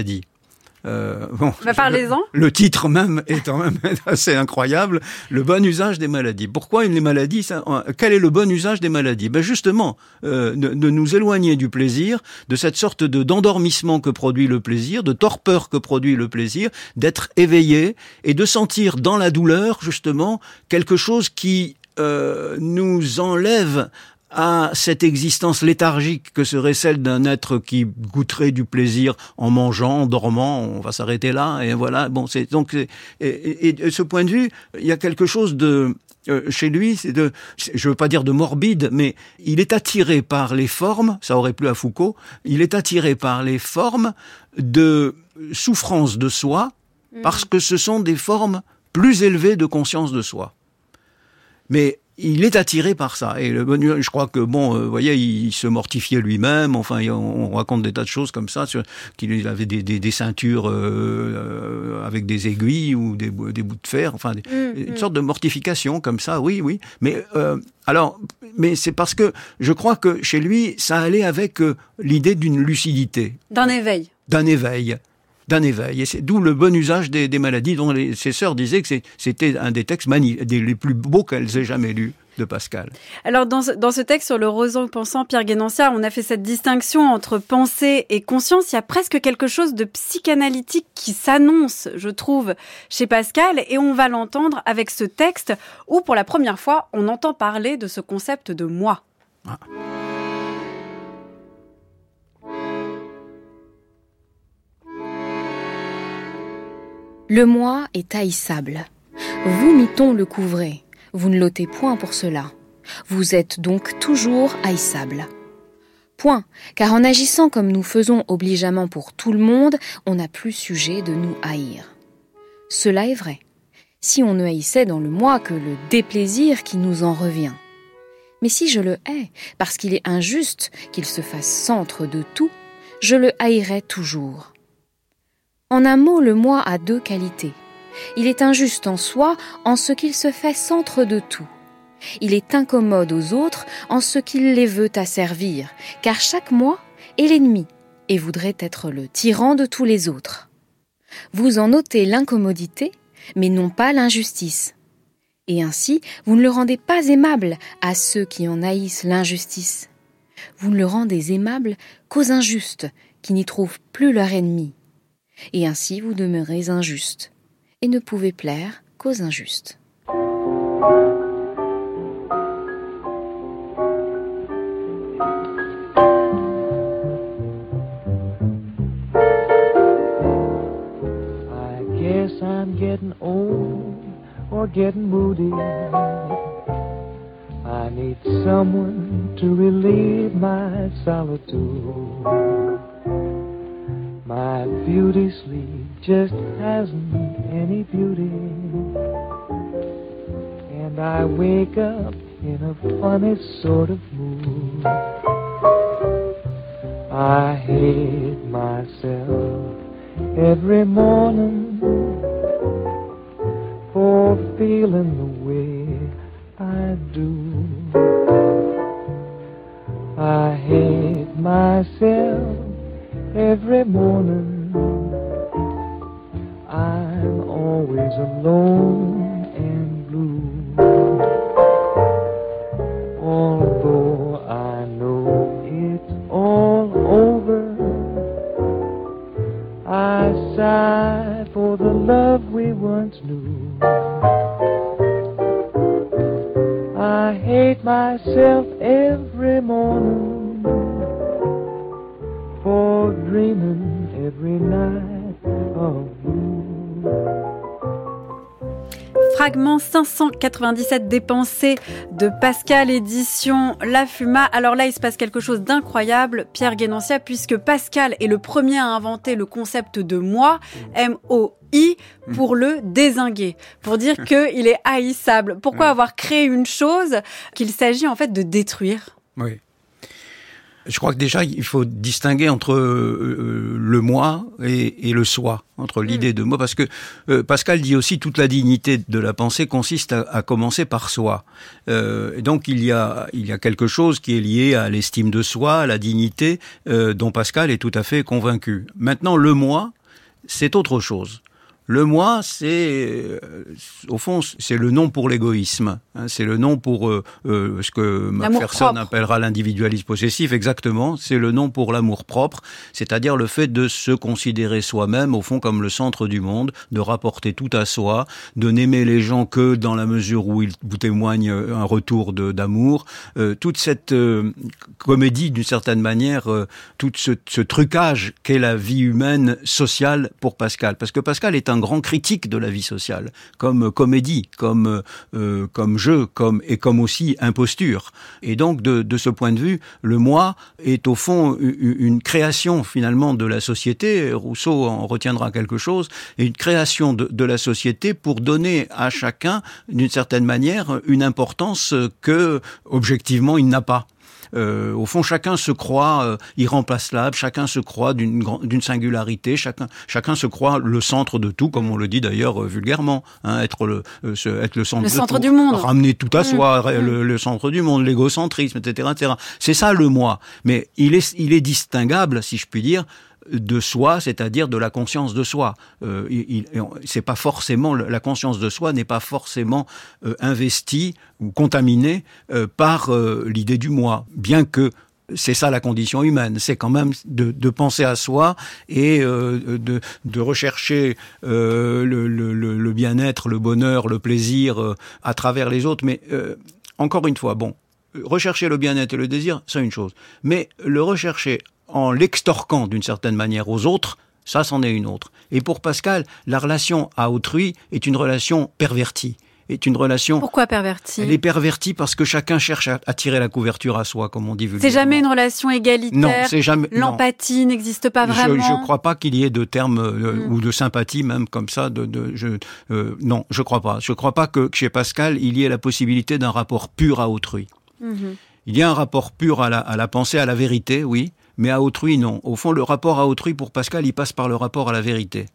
Euh, bon, Bah, parlez-en. Le titre même est quand même assez incroyable. Le bon usage des maladies. Pourquoi les maladies ça, euh, Quel est le bon usage des maladies? Ben justement, euh, de, de nous éloigner du plaisir, de cette sorte de d'endormissement que produit le plaisir, de torpeur que produit le plaisir, d'être éveillé et de sentir dans la douleur justement quelque chose qui euh, nous enlève à cette existence léthargique que serait celle d'un être qui goûterait du plaisir en mangeant, en dormant, on va s'arrêter là, et voilà. Bon, c'est donc et, et- et de ce point de vue, il y a quelque chose de euh, chez lui, c'est de, je veux pas dire de morbide, mais il est attiré par les formes. Ça aurait plu à Foucault. Il est attiré par les formes de souffrance de soi, parce que ce sont des formes plus élevées de conscience de soi. Mais il est attiré par ça. Et le je crois que bon, vous voyez, il, se mortifiait lui-même. Enfin, on, raconte des tas de choses comme ça, qu'il avait des, des, des ceintures avec des aiguilles ou des, des bouts de fer. Enfin, mmh, une mmh. sorte de mortification comme ça. Oui, oui. Mais alors, mais c'est parce que je crois que chez lui, ça allait avec l'idée d'une lucidité, d'un éveil, d'un éveil d'un éveil. Et c'est d'où le bon usage des, maladies dont ses sœurs disaient que c'était un des textes des les plus beaux qu'elles aient jamais lus de Pascal. Alors dans ce, texte sur le roseau pensant, Pierre Guénancière, on a fait cette distinction entre pensée et conscience. Il y a presque quelque chose de psychanalytique qui s'annonce, je trouve, chez Pascal, et on va l'entendre avec ce texte où pour la première fois on entend parler de ce concept de moi. Ah. Le moi est haïssable. Vous, miton, le couvrez. Vous ne l'ôtez point pour cela. Vous êtes donc toujours haïssable. Point, car en agissant comme nous faisons obligeamment pour tout le monde, on n'a plus sujet de nous haïr. Cela est vrai, si on ne haïssait dans le moi que le déplaisir qui nous en revient. Mais si je le hais, parce qu'il est injuste qu'il se fasse centre de tout, je le haïrai toujours. En un mot, le moi a deux qualités. Il est injuste en soi en ce qu'il se fait centre de tout. Il est incommode aux autres en ce qu'il les veut asservir, car chaque moi est l'ennemi et voudrait être le tyran de tous les autres. Vous en notez l'incommodité, mais non pas l'injustice. Et ainsi, vous ne le rendez pas aimable à ceux qui en haïssent l'injustice. Vous ne le rendez aimable qu'aux injustes, qui n'y trouvent plus leur ennemi et ainsi vous demeurez injuste, et ne pouvez plaire qu'aux injustes. Getting moody. I need someone to relieve my solitude. My beauty sleep just hasn't any beauty. And I wake up in a funny sort of mood. I hate myself every morning for feeling the way I do. I hate myself every morning. I'm always alone and blue. Although I know it's all over, I sigh for the love we once knew. I hate myself every morning. Fragment 597 dépensé de Pascal Édition La Fuma. Alors là, il se passe quelque chose d'incroyable, Pierre Guénancia, puisque Pascal est le premier à inventer le concept de moi, M-O-I, pour le désinguer, pour dire <laughs> qu'il est haïssable. Pourquoi avoir créé une chose qu'il s'agit en fait de détruire? Oui. Je crois que déjà, il faut distinguer entre euh, euh, le moi et, le soi, entre mm. l'idée de moi, parce que euh, Pascal dit aussi toute la dignité de la pensée consiste à, commencer par soi. et donc il y a il y a quelque chose qui est lié à l'estime de soi, à la dignité, dont Pascal est tout à fait convaincu. Maintenant, le moi, c'est autre chose. Le moi, c'est euh, au fond, c'est le nom pour l'égoïsme. Hein, c'est le nom pour euh, euh, ce que Macpherson appellera l'individualisme possessif. Exactement, c'est le nom pour l'amour propre, c'est-à-dire le fait de se considérer soi-même au fond comme le centre du monde, de rapporter tout à soi, de n'aimer les gens que dans la mesure où ils vous témoignent un retour d'amour. toute cette comédie, d'une certaine manière, tout ce, ce trucage qu'est la vie humaine sociale pour Pascal, parce que Pascal est un un grand critique de la vie sociale, comme comédie, comme euh, comme jeu, comme et comme aussi imposture. Et donc de, de ce point de vue, le moi est au fond une création finalement de la société. Rousseau en retiendra quelque chose, et une création de, de la société pour donner à chacun, d'une certaine manière, une importance que objectivement il n'a pas. Euh, au fond, chacun se croit euh, irremplaçable, chacun se croit d'une singularité, chacun, chacun se croit le centre de tout, comme on le dit d'ailleurs euh, vulgairement, hein, être, le, euh, être le centre, Le de centre tout, du monde. ramener tout à Mm. soi, Mm. le, le centre du monde, l'égocentrisme, etc., etc. C'est ça le moi. Mais il est, il est distinguable, si je puis dire, de soi, c'est-à-dire de la conscience de soi. Euh, c'est pas forcément la conscience de soi n'est pas forcément euh, investie ou contaminée euh, par l'idée du moi, bien que c'est ça la condition humaine, c'est quand même de, penser à soi et de, rechercher le, bien-être, le bonheur, le plaisir à travers les autres. Mais encore une fois, bon, rechercher le bien-être et le désir, c'est une chose. Mais le rechercher en l'extorquant d'une certaine manière aux autres, ça, c'en est une autre. Et pour Pascal, la relation à autrui est une relation pervertie. Est une relation. Pourquoi perverti Elle est pervertie parce que chacun cherche à, tirer la couverture à soi, comme on dit vulgairement. C'est jamais une relation égalitaire? Non, c'est jamais. L'empathie n'existe pas vraiment. Je ne crois pas qu'il y ait de termes euh, Mm. ou de sympathie même comme ça. De, de, je, euh, non, je crois pas. Je crois pas que chez Pascal il y ait la possibilité d'un rapport pur à autrui. Mhm. Il y a un rapport pur à la, à la pensée, à la vérité, oui, mais à autrui, non. Au fond, le rapport à autrui, pour Pascal, il passe par le rapport à la vérité,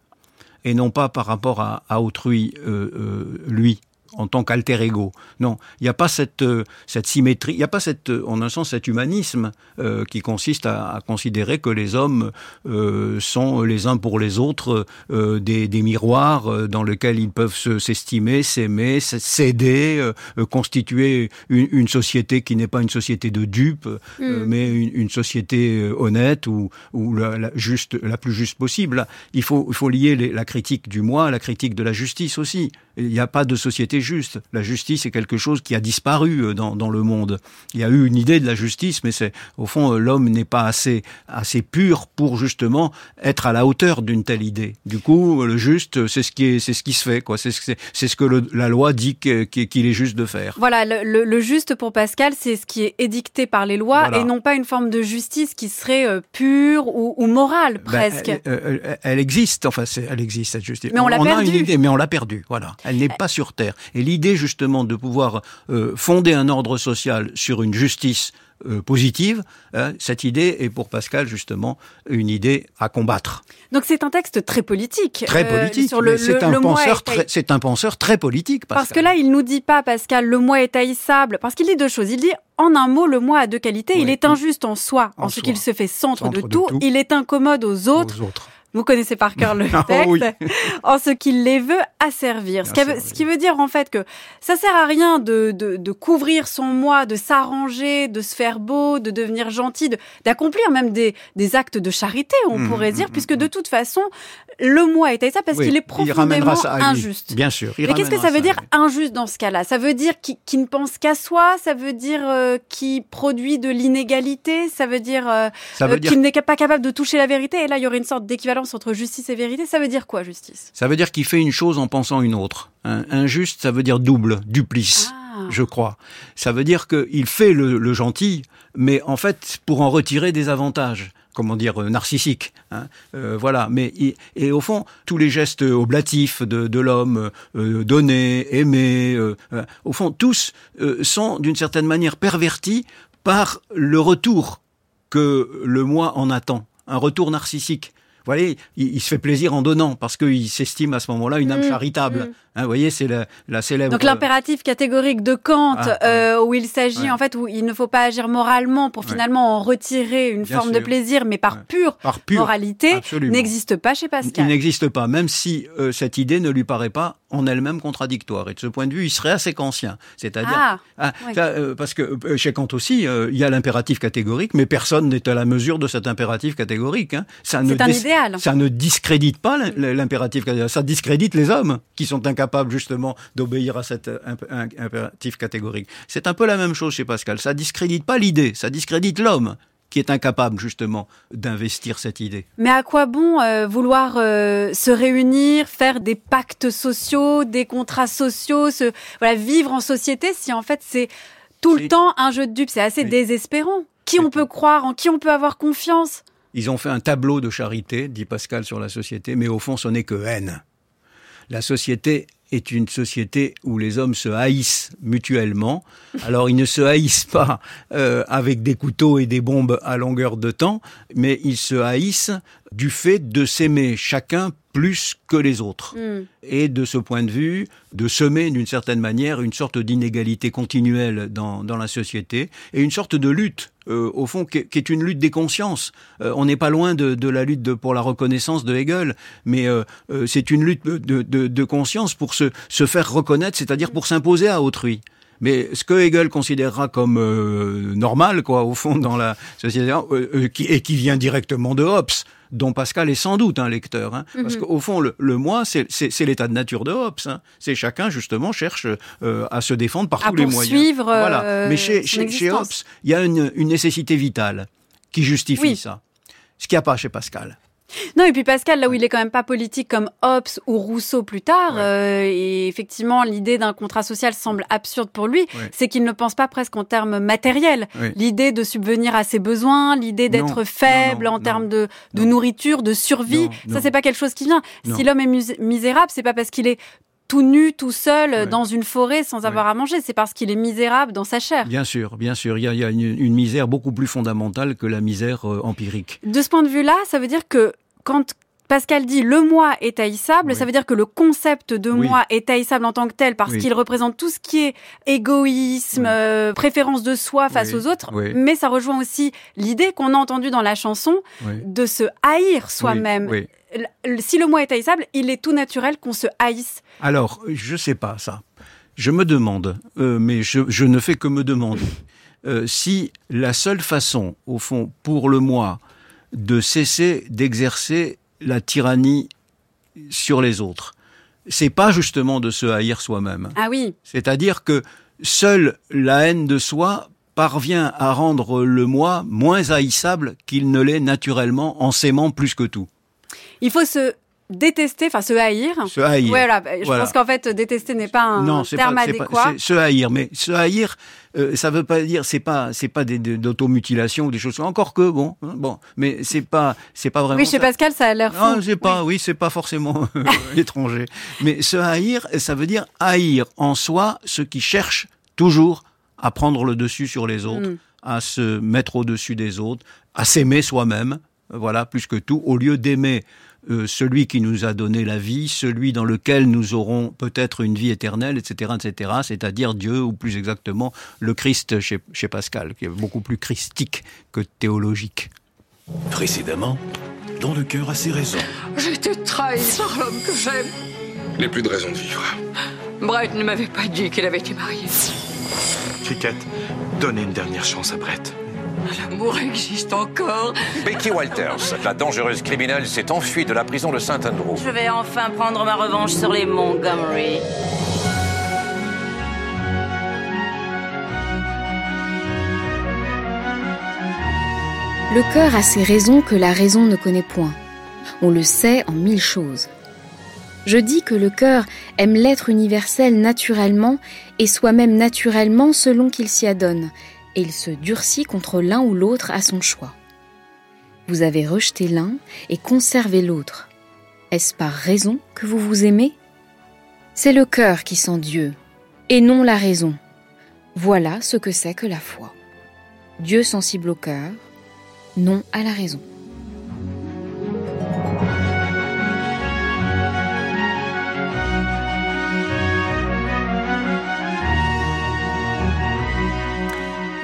et non pas par rapport à, autrui, euh, euh, lui en tant qu'alter ego. Non, il n'y a pas cette, euh, cette symétrie, il n'y a pas cette, euh, en un sens cet humanisme euh, qui consiste à, à considérer que les hommes euh, sont les uns pour les autres euh, des, des miroirs dans lesquels ils peuvent se- s'estimer, s'aimer, s'aider, constituer une, une société qui n'est pas une société de dupes, Mm. mais une, une société honnête ou, ou la, la juste, la plus juste possible. Il faut, il faut lier les- la critique du moi à la critique de la justice aussi. Il n'y a pas de société juste. La justice est quelque chose qui a disparu euh, dans, dans le monde. Il y a eu une idée de la justice, mais c'est au fond euh, l'homme n'est pas assez assez pur pour justement être à la hauteur d'une telle idée. Du coup, le juste, c'est ce qui est, c'est ce qui se fait, quoi. C'est ce, que- c'est ce que le- la loi dit qu'il est juste de faire. Voilà, le, juste pour Pascal, c'est ce qui est édicté par les lois Voilà. et non pas une forme de justice qui serait euh, pure ou, ou morale Ben, presque. elle, elle- elle existe, enfin, elle existe cette justice. Mais on l'a a perdue. une idée, mais on l'a perdue. Voilà, elle n'est pas sur terre. Et l'idée justement de pouvoir euh, fonder un ordre social sur une justice euh, positive, hein, cette idée est pour Pascal justement une idée à combattre. Donc c'est un texte très politique. Très euh, politique. c'est un penseur est très, c'est un penseur très politique. Pascal. Parce que là, il nous dit pas, Pascal, le moi est haïssable. Parce qu'il dit deux choses. Il dit, en un mot, le moi a deux qualités. Il est injuste en soi, en, En ce qu'il se fait centre, Centre de, tout. Il est incommode aux autres. aux autres. Vous connaissez par cœur le <laughs> Ah, texte. oui. <laughs> en ce qu'il les veut asservir. Ce qui, veut, ce qui veut dire en fait que ça sert à rien de, de, de couvrir son moi, de s'arranger, de se faire beau, de devenir gentil, de- d'accomplir même des, des actes de charité, on Mmh, pourrait mmh, dire, mmh, puisque de toute façon, le moi est ça parce Oui, qu'il est profondément ça à injuste. Bien sûr. Mais qu'est-ce que ça veut à dire injuste dans ce cas-là? Ça veut dire qui, qui ne pense qu'à soi Ça veut dire euh, qui produit de l'inégalité Ça veut dire, euh, euh, dire qu'il n'est pas capable de toucher la vérité Et là, il y aurait une sorte entre justice et vérité. Ça veut dire quoi, justice? Ça veut dire qu'il fait une chose en pensant une autre. Un- injuste, ça veut dire double, duplice, Ah. je crois. Ça veut dire qu'il fait le, le gentil, mais en fait pour en retirer des avantages. Comment dire, euh, narcissiques. hein. Euh, voilà. Mais et au fond, tous les gestes oblatifs de, de l'homme, euh, donner, aimer, euh, au fond, tous sont d'une certaine manière pervertis par le retour que le moi en attend, un retour narcissique. Voyez, il, il se fait plaisir en donnant parce qu'il s'estime à ce moment-là une âme Mm, charitable. mm. Hein, vous voyez, c'est la, la célèbre. Donc l'impératif catégorique de Kant, Ah, euh, où il s'agit Ouais. en fait où il ne faut pas agir moralement pour Ouais. finalement en retirer une Bien forme de plaisir, mais par Ouais. pure par pure, moralité, n'existe pas chez Il Pascal. n'existe pas, même si euh, cette idée ne lui paraît pas en elle-même contradictoire. Et de ce point de vue, il serait assez kantien. C'est-à-dire, Ah, Ah, euh, parce que chez Kant aussi, il y a l'impératif catégorique, mais personne n'est à la mesure de cet impératif catégorique. Hein. Ça ne C'est un dis- Ça ne discrédite pas l'im- l'impératif catégorique. Ça discrédite les hommes qui sont incapables justement d'obéir à cet euh, impératif catégorique. C'est un peu la même chose chez Pascal. Ça discrédite pas l'idée, ça discrédite l'homme qui est incapable justement d'investir cette idée. Mais à quoi bon euh, vouloir euh, se réunir, faire des pactes sociaux, des contrats sociaux, se, voilà, vivre en société si en fait c'est tout le temps un jeu de dupes C'est assez désespérant. Qui on peut croire, en qui on peut avoir confiance? Ils ont fait un tableau de charité, dit Pascal, sur la société, mais au fond ce n'est que haine. La société est une société où les hommes se haïssent mutuellement. Alors ils ne se haïssent pas euh, avec des couteaux et des bombes à longueur de temps, mais ils se haïssent du fait de s'aimer chacun plus que les autres. Mm. Et de ce point de vue, de semer d'une certaine manière une sorte d'inégalité continuelle dans, dans la société et une sorte de lutte, euh, au fond, qui est, qui est une lutte des consciences. Euh, on n'est pas loin de, de la lutte de- pour la reconnaissance de Hegel, mais euh, euh, c'est une lutte de, de, de conscience pour se, se faire reconnaître, c'est-à-dire pour s'imposer à autrui. Mais ce que Hegel considérera comme euh, normal, quoi, au fond, dans la société, euh, euh, qui, et qui vient directement de Hobbes, dont Pascal est sans doute un lecteur, hein, parce Mhm. qu'au fond, le, le moi, c'est- l'état de nature de Hobbes. Hein. C'est chacun justement cherche euh, à se défendre par À tous les moyens. euh, Voilà. Mais chez. Hobbes, il y a une, une nécessité vitale qui justifie Oui. ça. Ce qu'il n'y a pas chez Pascal. Non, et puis Pascal, là où il est quand même pas politique comme Hobbes ou Rousseau plus tard, euh, et effectivement l'idée d'un contrat social semble absurde pour lui, Ouais. c'est qu'il ne pense pas presque en termes matériels. L'idée de subvenir à ses besoins, l'idée d'être faible non, non, en termes de, de nourriture, de survie, ça c'est pas quelque chose qui vient. Si l'homme est misérable, c'est pas parce qu'il est tout nu, tout seul, Ouais. dans une forêt sans avoir à manger, c'est parce qu'il est misérable dans sa chair. Bien sûr, bien sûr. Il y a, il y a une, une misère beaucoup plus fondamentale que la misère euh, empirique. De ce point de vue-là, ça veut dire que quand Pascal dit le moi est haïssable, Oui. ça veut dire que le concept de Oui. moi est haïssable en tant que tel parce Oui. qu'il représente tout ce qui est égoïsme, euh, préférence de soi face aux autres. Mais ça rejoint aussi l'idée qu'on a entendue dans la chanson de se haïr soi-même. Si le moi est haïssable, il est tout naturel qu'on se haïsse. Alors, je sais pas ça. Je me demande, euh, mais je, je ne fais que me demander, euh, si la seule façon, au fond, pour le moi, de cesser d'exercer la tyrannie sur les autres, c'est pas justement de se haïr soi-même. Ah oui, C'est-à-dire que seule la haine de soi parvient à rendre le moi moins haïssable qu'il ne l'est naturellement en s'aimant plus que tout. Il faut se détester, enfin se haïr. Se haïr. Voilà, je Voilà. pense qu'en fait détester n'est pas un non, terme pas, pas- adéquat. c'est se haïr, mais se haïr, euh, ça veut pas dire, c'est pas, c'est pas des, d'automutilation ou des choses. Encore que bon, hein, bon, mais c'est pas, c'est pas vraiment. oui, chez ça. Pascal, ça a l'air fou. Non, c'est pas, oui, c'est pas forcément euh, <laughs> <laughs> étranger. Mais se haïr, ça veut dire haïr en soi ce qui cherche toujours à prendre le dessus sur les autres, Mm. à se mettre au-dessus des autres, à s'aimer soi-même, voilà, plus que tout, au lieu d'aimer euh, celui qui nous a donné la vie, celui dans lequel nous aurons peut-être une vie éternelle, etc., etc., c'est-à-dire Dieu, ou plus exactement le Christ chez, chez Pascal, qui est beaucoup plus christique que théologique. Précédemment, dans le cœur a ses raisons. J'ai été trahie par l'homme que j'aime. Je n'ai plus de raison de vivre. Brett ne m'avait pas dit qu'il avait été marié. Chiquette, donnez une dernière chance à Brett. L'amour existe encore. Becky Walters, la dangereuse criminelle, s'est enfuie de la prison de Saint-Andrew. Je vais enfin prendre ma revanche sur les Montgomery. Le cœur a ses raisons que la raison ne connaît point. On le sait en mille choses. Je dis que le cœur aime l'être universel naturellement et soi-même naturellement selon qu'il s'y adonne, et il se durcit contre l'un ou l'autre à son choix. Vous avez rejeté l'un et conservé l'autre. Est-ce par raison que vous vous aimez? C'est le cœur qui sent Dieu, et non la raison. Voilà ce que c'est que la foi. Dieu sensible au cœur, non à la raison.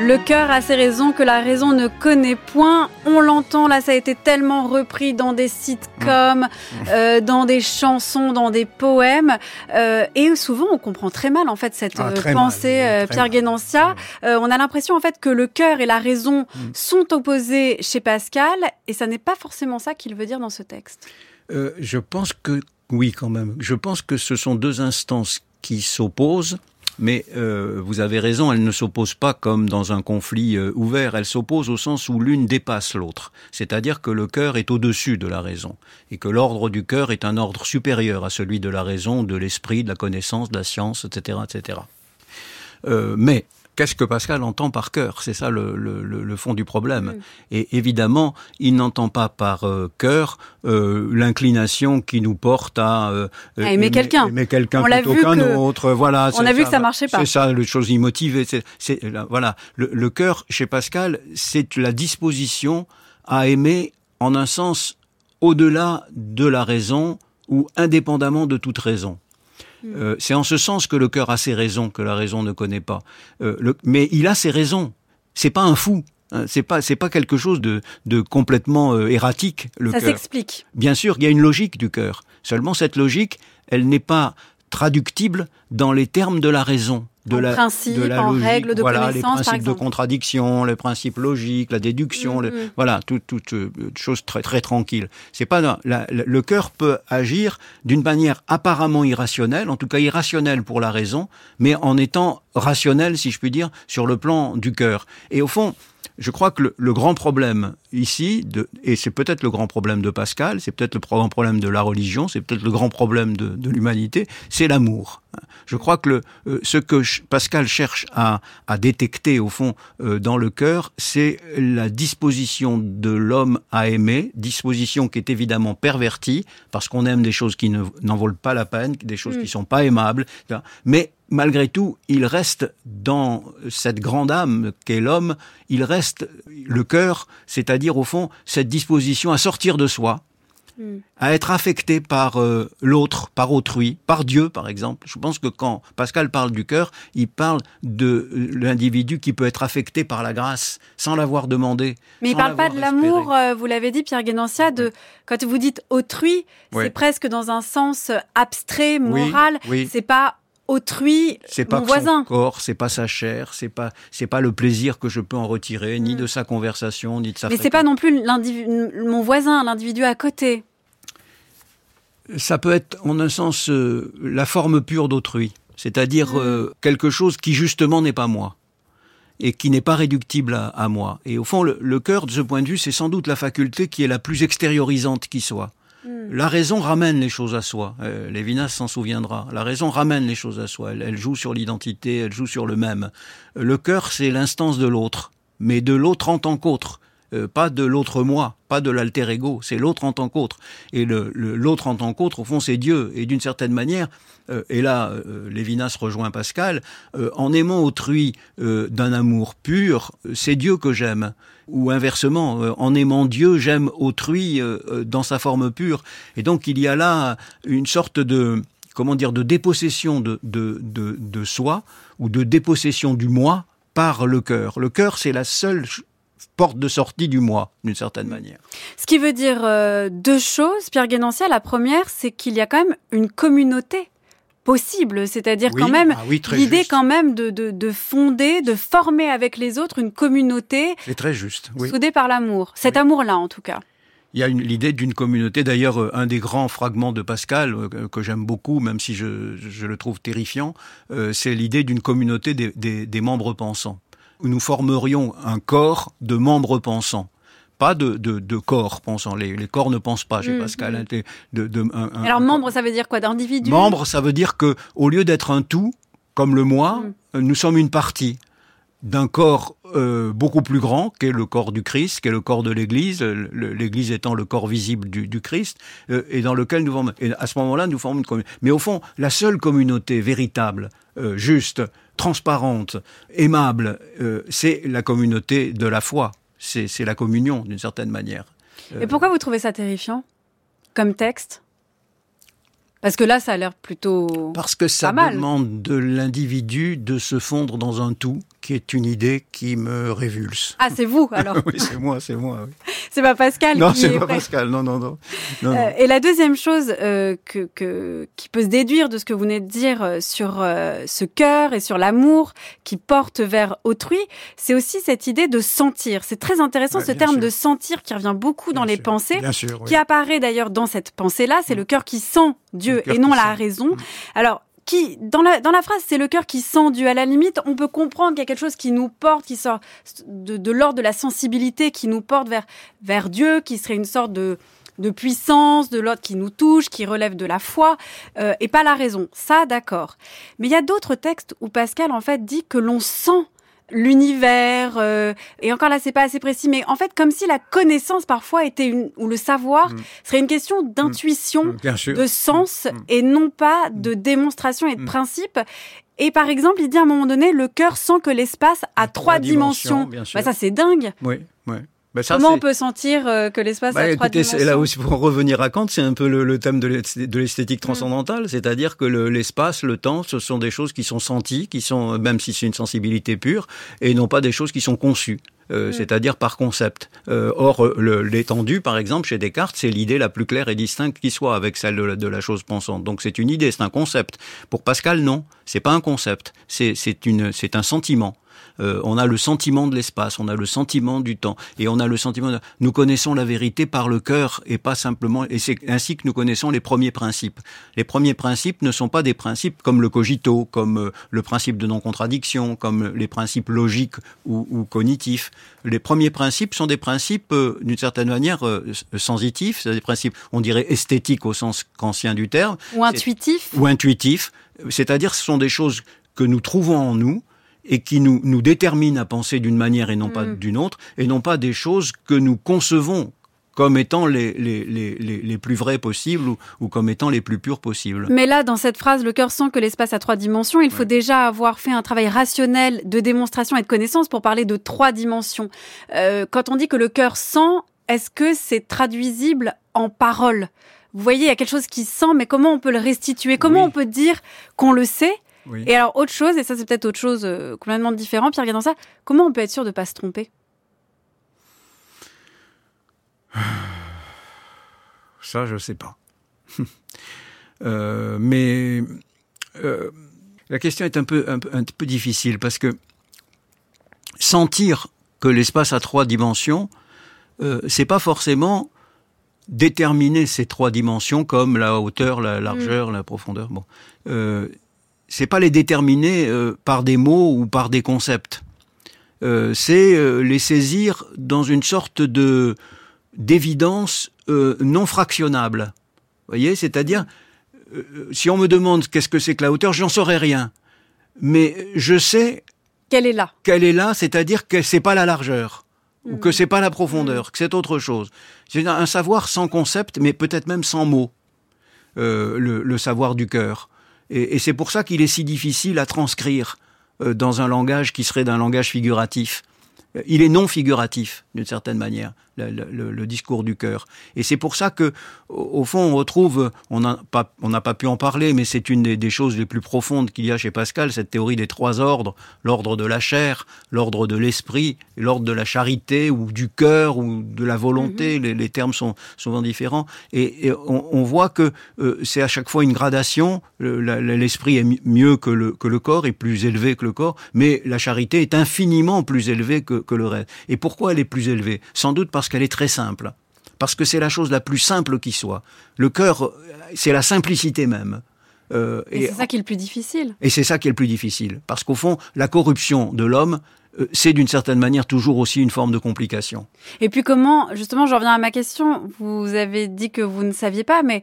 Le cœur a ses raisons que la raison ne connaît point. On l'entend, là, ça a été tellement repris dans des sitcoms, euh, dans des chansons, dans des poèmes. Euh, et souvent, on comprend très mal, en fait, cette Ah, euh, pensée, mal, Pierre. Guénancia. Euh, on a l'impression, en fait, que le cœur et la raison Mm. sont opposés chez Pascal. Et ça n'est pas forcément ça qu'il veut dire dans ce texte. Je pense que oui, quand même. Je pense que ce sont deux instances qui s'opposent Mais euh, vous avez raison, elle ne s'oppose pas comme dans un conflit euh, ouvert, elle s'oppose au sens où l'une dépasse l'autre. C'est-à-dire que le cœur est au-dessus de la raison, et que l'ordre du cœur est un ordre supérieur à celui de la raison, de l'esprit, de la connaissance, de la science, etc. etc. Euh, mais Qu'est-ce que Pascal entend par cœur? C'est ça le, le, le, fond du problème. Mm. Et évidemment, il n'entend pas par euh, cœur euh, l'inclination qui nous porte à, euh, à aimer quelqu'un, aimer quelqu'un plutôt qu'un autre. Voilà. On a vu ça, que ça marchait pas. C'est ça, les choses immotivées. C'est voilà. Le, le cœur chez Pascal, c'est la disposition à aimer en un sens au-delà de la raison ou indépendamment de toute raison. Euh, c'est en ce sens que le cœur a ses raisons que la raison ne connaît pas. Euh, mais il a ses raisons. C'est pas un fou. Hein. c'est pas c'est pas quelque chose de, de complètement euh, erratique le Ça s'explique. Bien sûr, il y a une logique du cœur. Seulement cette logique, elle n'est pas traductible dans les termes de la raison de en la, principe, de la en logique, règle de voilà, les principes de contradiction, les principes logiques, la déduction, Mm, mm. voilà, toutes toute, euh, choses très très tranquilles. C'est pas dans- la- la- le cœur peut agir d'une manière apparemment irrationnelle, en tout cas irrationnelle pour la raison, mais en étant rationnel, si je puis dire, sur le plan du cœur. Et au fond, je crois que le, le grand problème ici, de, et c'est peut-être le grand problème de Pascal, c'est peut-être le grand problème de la religion, c'est peut-être le grand problème de, de l'humanité, c'est l'amour. Je crois que le, euh, ce que Pascal cherche à, à détecter au fond euh, dans le cœur, c'est la disposition de l'homme à aimer, disposition qui est évidemment pervertie parce qu'on aime des choses qui ne- n'en valent pas la peine, des choses Mm. qui sont pas aimables, mais malgré tout, il reste dans cette grande âme qu'est l'homme, il reste le cœur, c'est-à-dire au fond cette disposition à sortir de soi, à être affecté par euh, l'autre, par autrui, par Dieu par exemple. Je pense que quand Pascal parle du cœur, il parle de euh, l'individu qui peut être affecté par la grâce sans l'avoir demandé. Mais il parle pas de l'amour, euh, vous l'avez dit, Pierre Guénancia, de quand vous dites autrui, c'est presque dans un sens abstrait, moral. oui. C'est pas autrui, C'est pas mon que son voisin. corps, c'est pas sa chair, c'est pas c'est pas le plaisir que je peux en retirer, ni de sa conversation, ni de sa Mm. Mais c'est pas non plus mon voisin, l'individu à côté. ça peut être en un sens euh, la forme pure d'autrui, c'est-à-dire euh, quelque chose qui justement n'est pas moi et qui n'est pas réductible à, à moi. Et au fond, le, le cœur, de ce point de vue, c'est sans doute la faculté qui est la plus extériorisante qui soit. La raison ramène les choses à soi. Euh, Lévinas s'en souviendra. La raison ramène les choses à soi. Elle, elle joue sur l'identité, elle joue sur le même. Le cœur, c'est l'instance de l'autre, mais de l'autre en tant qu'autre. Euh, pas de l'autre moi, pas de l'alter ego, c'est l'autre en tant qu'autre. Et l'autre en tant qu'autre, au fond, c'est Dieu. Et d'une certaine manière, euh, et là, euh, Lévinas rejoint Pascal, en aimant autrui d'un amour pur, c'est Dieu que j'aime. Ou inversement, en aimant Dieu, j'aime autrui dans sa forme pure. Et donc, il y a là une sorte de, comment dire, de dépossession de, de, de, de soi, ou de dépossession du moi par le cœur. Le cœur, c'est la seule porte de sortie du moi, d'une certaine manière. Ce qui veut dire euh, deux choses, Pierre Guénancia. La première, c'est qu'il y a quand même une communauté possible, c'est-à-dire Oui, quand même ah oui, l'idée quand même de, de, de fonder, de former avec les autres une communauté C'est très juste. Oui. soudée par l'amour. Cet amour-là, en tout cas. Il y a l'idée d'une communauté. D'ailleurs, euh, un des grands fragments de Pascal euh, que- que j'aime beaucoup, même si je, je le trouve terrifiant, euh, c'est l'idée d'une communauté des, des- des membres pensants. Où nous formerions un corps de membres pensants. Pas de, de, de corps pensants. Les, les corps ne pensent pas chez Mm, Pascal. mm. hein, des- de, de- un- un- Alors, membre, ça veut dire quoi? D'individu Membre, ça veut dire que au lieu d'être un tout, comme le moi, Mm. nous sommes une partie d'un corps euh, beaucoup plus grand, qu'est le corps du Christ, qu'est le corps de l'Église, l'Église étant le corps visible du, du Christ, euh, et dans lequel nous formons. Et à ce moment-là, nous formons une communauté. Mais au fond, la seule communauté véritable, euh, juste, transparente, aimable, c'est la communauté de la foi. C'est la communion, d'une certaine manière. Et pourquoi vous trouvez ça terrifiant comme texte? Parce que là, ça a l'air plutôt. Parce que ça demande de l'individu de se fondre dans un tout, qui est une idée qui me révulse. Ah, c'est vous <laughs> alors oui, c'est moi, c'est moi. oui. C'est pas Pascal Non, c'est est pas prêt. Pascal. Non, non, non. non, non. Euh, et la deuxième chose euh, que, que, qui peut se déduire de ce que vous venez de dire euh, sur euh, ce cœur et sur l'amour qui porte vers autrui, c'est aussi cette idée de sentir. C'est très intéressant Ouais, ce terme sûr. de sentir qui revient beaucoup dans les pensées, Bien sûr, oui. qui apparaît d'ailleurs dans cette pensée-là. C'est le cœur qui sent Dieu et non la sent. Mm. raison. Alors, qui, dans la, dans la phrase, c'est le cœur qui sent Dieu. À la limite, on peut comprendre qu'il y a quelque chose qui nous porte, qui sort de, de l'ordre de la sensibilité, qui nous porte vers, vers Dieu, qui serait une sorte de, de puissance, de l'autre qui nous touche, qui relève de la foi, euh, et pas la raison. Ça, d'accord. Mais il y a d'autres textes où Pascal, en fait, dit que l'on sent l'univers euh, et encore là c'est pas assez précis mais en fait comme si la connaissance parfois était une ou le savoir Mm. serait une question d'intuition Mm, bien sûr. de sens Mm. et non pas de démonstration et de Mm. principe et par exemple il dit à un moment donné le cœur sent que l'espace a trois, dimensions, dimensions, bien sûr. Bah, ça c'est dingue Oui, oui. Ça, comment on peut sentir euh, que l'espace Bah, a trois écoutez, c'est- dimensions là aussi, pour revenir à Kant, c'est un peu le, le thème de l'est- de l'esthétique transcendantale, c'est-à-dire que le- l'espace, le temps, ce sont des choses qui sont senties, qui sont, même si c'est une sensibilité pure, et non pas des choses qui sont conçues. euh, Mm. c'est-à-dire par concept. Euh, or, l'étendue, par exemple, chez Descartes, c'est l'idée la plus claire et distincte qui soit avec celle de la, de la chose pensante. Donc c'est une idée, c'est un concept. Pour Pascal, non, c'est pas un concept, c'est un sentiment. Euh, on a le sentiment de l'espace, on a le sentiment du temps, et on a le sentiment. De... Nous connaissons la vérité par le cœur et pas simplement. Et c'est ainsi que nous connaissons les premiers principes. Les premiers principes ne sont pas des principes comme le cogito, comme euh, le principe de non-contradiction, comme les principes logiques ou, ou cognitifs. Les premiers principes sont des principes euh, d'une certaine manière euh, sensitifs, c'est des principes, on dirait esthétiques au sens ancien du terme, ou intuitif ou intuitifs. C'est-à-dire, ce sont des choses que nous trouvons en nous et qui nous, nous déterminent à penser d'une manière et non pas Mm. d'une autre, et non pas des choses que nous concevons comme étant les, les, les, les, les plus vraies possibles ou, ou comme étant les plus pures possibles. Mais là, dans cette phrase, le cœur sent que l'espace a trois dimensions. Il faut déjà avoir fait un travail rationnel de démonstration et de connaissance pour parler de trois dimensions. Euh, quand on dit que le cœur sent, est-ce que c'est traduisible en paroles? Vous voyez, il y a quelque chose qui sent, mais comment on peut le restituer? Comment on peut dire qu'on le sait Oui. Et alors, autre chose, et ça c'est peut-être autre chose euh, complètement différent, Pierre dans ça, comment on peut être sûr de ne pas se tromper? <sighs> Ça, je sais pas. <laughs> Euh, mais euh, la question est un peu, un, peu- un peu difficile parce que sentir que l'espace a trois dimensions, euh, c'est pas forcément déterminer ces trois dimensions comme la hauteur, la largeur, la profondeur. Bon, euh, c'est pas les déterminer euh, par des mots ou par des concepts. Euh, c'est euh, les saisir dans une sorte de d'évidence non fractionnable. Vous voyez, c'est-à-dire si on me demande qu'est-ce que c'est que la hauteur, j'en saurais rien. Mais je sais Quelle est là qu'elle est là, c'est-à-dire que c'est pas la largeur ou que c'est pas la profondeur, que c'est autre chose. C'est un- un savoir sans concept, mais peut-être même sans mots, euh, le, le savoir du cœur. Et, c'est pour ça qu'il est si difficile à transcrire euh, dans un langage qui serait d'un langage figuratif. Euh, Il est non figuratif, d'une certaine manière, le, le- le- le discours du cœur. Et c'est pour ça que, au, au fond, on retrouve, on n'a pas, on n'a pas pu en parler, mais c'est une des, des choses les plus profondes qu'il y a chez Pascal, cette théorie des trois ordres, l'ordre de la chair, l'ordre de l'esprit, l'ordre de la charité, ou du cœur, ou de la volonté, les, les termes sont souvent différents. Et, et on, on voit que euh, c'est à chaque fois une gradation, l'esprit est mi- mieux que le, que le corps, est plus élevé que le corps, mais la charité est infiniment plus élevée que, que le reste. Et pourquoi elle est plus élevée? Sans doute parce qu'elle est très simple. Parce que c'est la chose la plus simple qui soit. Le cœur, c'est la simplicité même. Euh, Et c'est ça qui est le plus difficile. et c'est ça qui est le plus difficile. Parce qu'au fond, la corruption de l'homme, euh, c'est d'une certaine manière toujours aussi une forme de complication. Et puis comment, justement, je reviens à ma question, vous avez dit que vous ne saviez pas, mais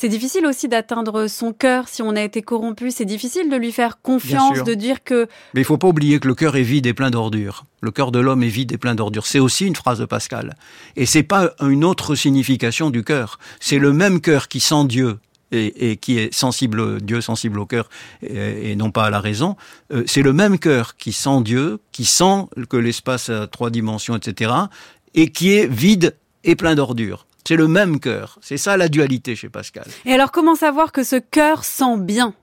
c'est difficile aussi d'atteindre son cœur si on a été corrompu, c'est difficile de lui faire confiance, de dire que Mais il faut pas oublier que le cœur est vide et plein d'ordures. Le cœur de l'homme est vide et plein d'ordures. C'est aussi une phrase de Pascal. Et c'est pas une autre signification du cœur. C'est le même cœur qui sent Dieu et, et qui est sensible, Dieu sensible au cœur et, et non pas à la raison. Euh, c'est le même cœur qui sent Dieu, qui sent que l'espace a trois dimensions, etc. et qui est vide et plein d'ordures. C'est le même cœur. C'est ça la dualité chez Pascal. Et alors, comment savoir que ce cœur sent bien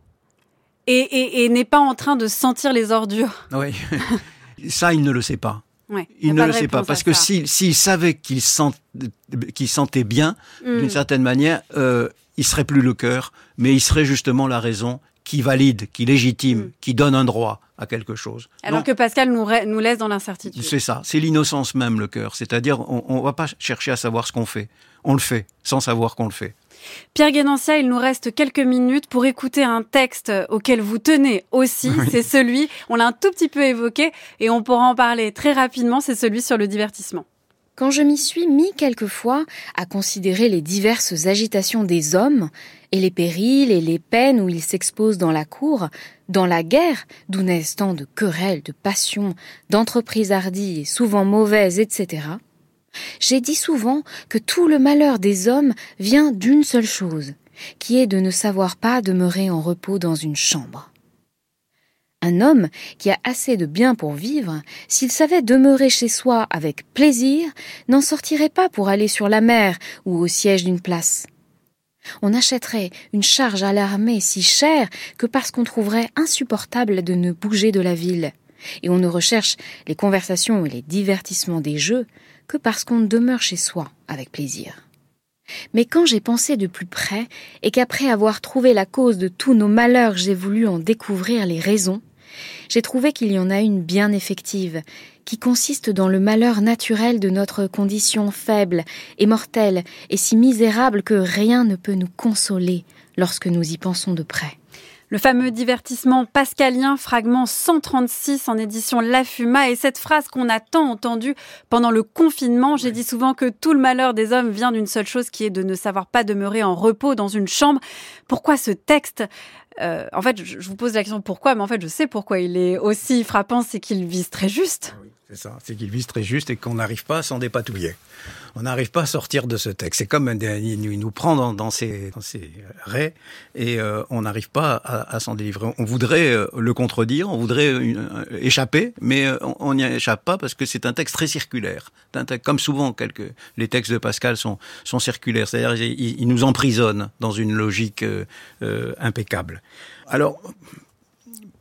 et, et- et n'est pas en train de sentir les ordures? Oui. <laughs> ça, il ne le sait pas. Ouais, Il ne le sait pas parce que s'il s'il savait qu'il sent, sentait bien, Mm. d'une certaine manière, euh, il serait plus le cœur, mais il serait justement la raison qui valide, qui légitime, qui donne un droit à quelque chose. Mm. Alors Non, que Pascal nous, laisse dans l'incertitude. c'est ça, c'est l'innocence même le cœur. C'est-à-dire, on, on va pas chercher à savoir ce qu'on fait, on le fait sans savoir qu'on le fait. Pierre Guénancia, il nous reste quelques minutes pour écouter un texte auquel vous tenez aussi. C'est celui, on l'a un tout petit peu évoqué et on pourra en parler très rapidement, c'est celui sur le divertissement. Quand je m'y suis mis quelquefois à considérer les diverses agitations des hommes, et les périls et les peines où ils s'exposent dans la cour, dans la guerre, d'où naissent tant de querelles, de passions, d'entreprises hardies et souvent mauvaises, etc., j'ai dit souvent que tout le malheur des hommes vient d'une seule chose, qui est de ne savoir pas demeurer en repos dans une chambre. Un homme qui a assez de bien pour vivre, s'il savait demeurer chez soi avec plaisir, n'en sortirait pas pour aller sur la mer ou au siège d'une place. On achèterait une charge à l'armée si chère que parce qu'on trouverait insupportable de ne bouger de la ville, et on ne recherche les conversations et les divertissements des jeux que parce qu'on demeure chez soi avec plaisir. Mais quand j'ai pensé de plus près, et qu'après avoir trouvé la cause de tous nos malheurs j'ai voulu en découvrir les raisons, j'ai trouvé qu'il y en a une bien effective, qui consiste dans le malheur naturel de notre condition faible et mortelle, et si misérable que rien ne peut nous consoler lorsque nous y pensons de près. Le fameux divertissement pascalien, fragment 136 en édition La Fuma, et cette phrase qu'on a tant entendue pendant le confinement. J'ai dit souvent que tout le malheur des hommes vient d'une seule chose, qui est de ne savoir pas demeurer en repos dans une chambre. Pourquoi ce texte? Euh, En fait, je vous pose la question pourquoi, mais en fait, je sais pourquoi il est aussi frappant, c'est qu'il vise très juste. C'est ça, c'est qu'il vise très juste et qu'on n'arrive pas à s'en dépatouiller. On n'arrive pas à sortir de ce texte. C'est comme il nous prend dans, dans, ses, dans ses raies et euh, on n'arrive pas à, à s'en délivrer. On voudrait euh, le contredire, on voudrait une, euh, échapper, mais on n'y échappe pas parce que c'est un texte très circulaire. Un texte, comme souvent, quelques, les textes de Pascal sont, sont circulaires, c'est-à-dire il, il, nous emprisonne dans une logique impeccable. Alors,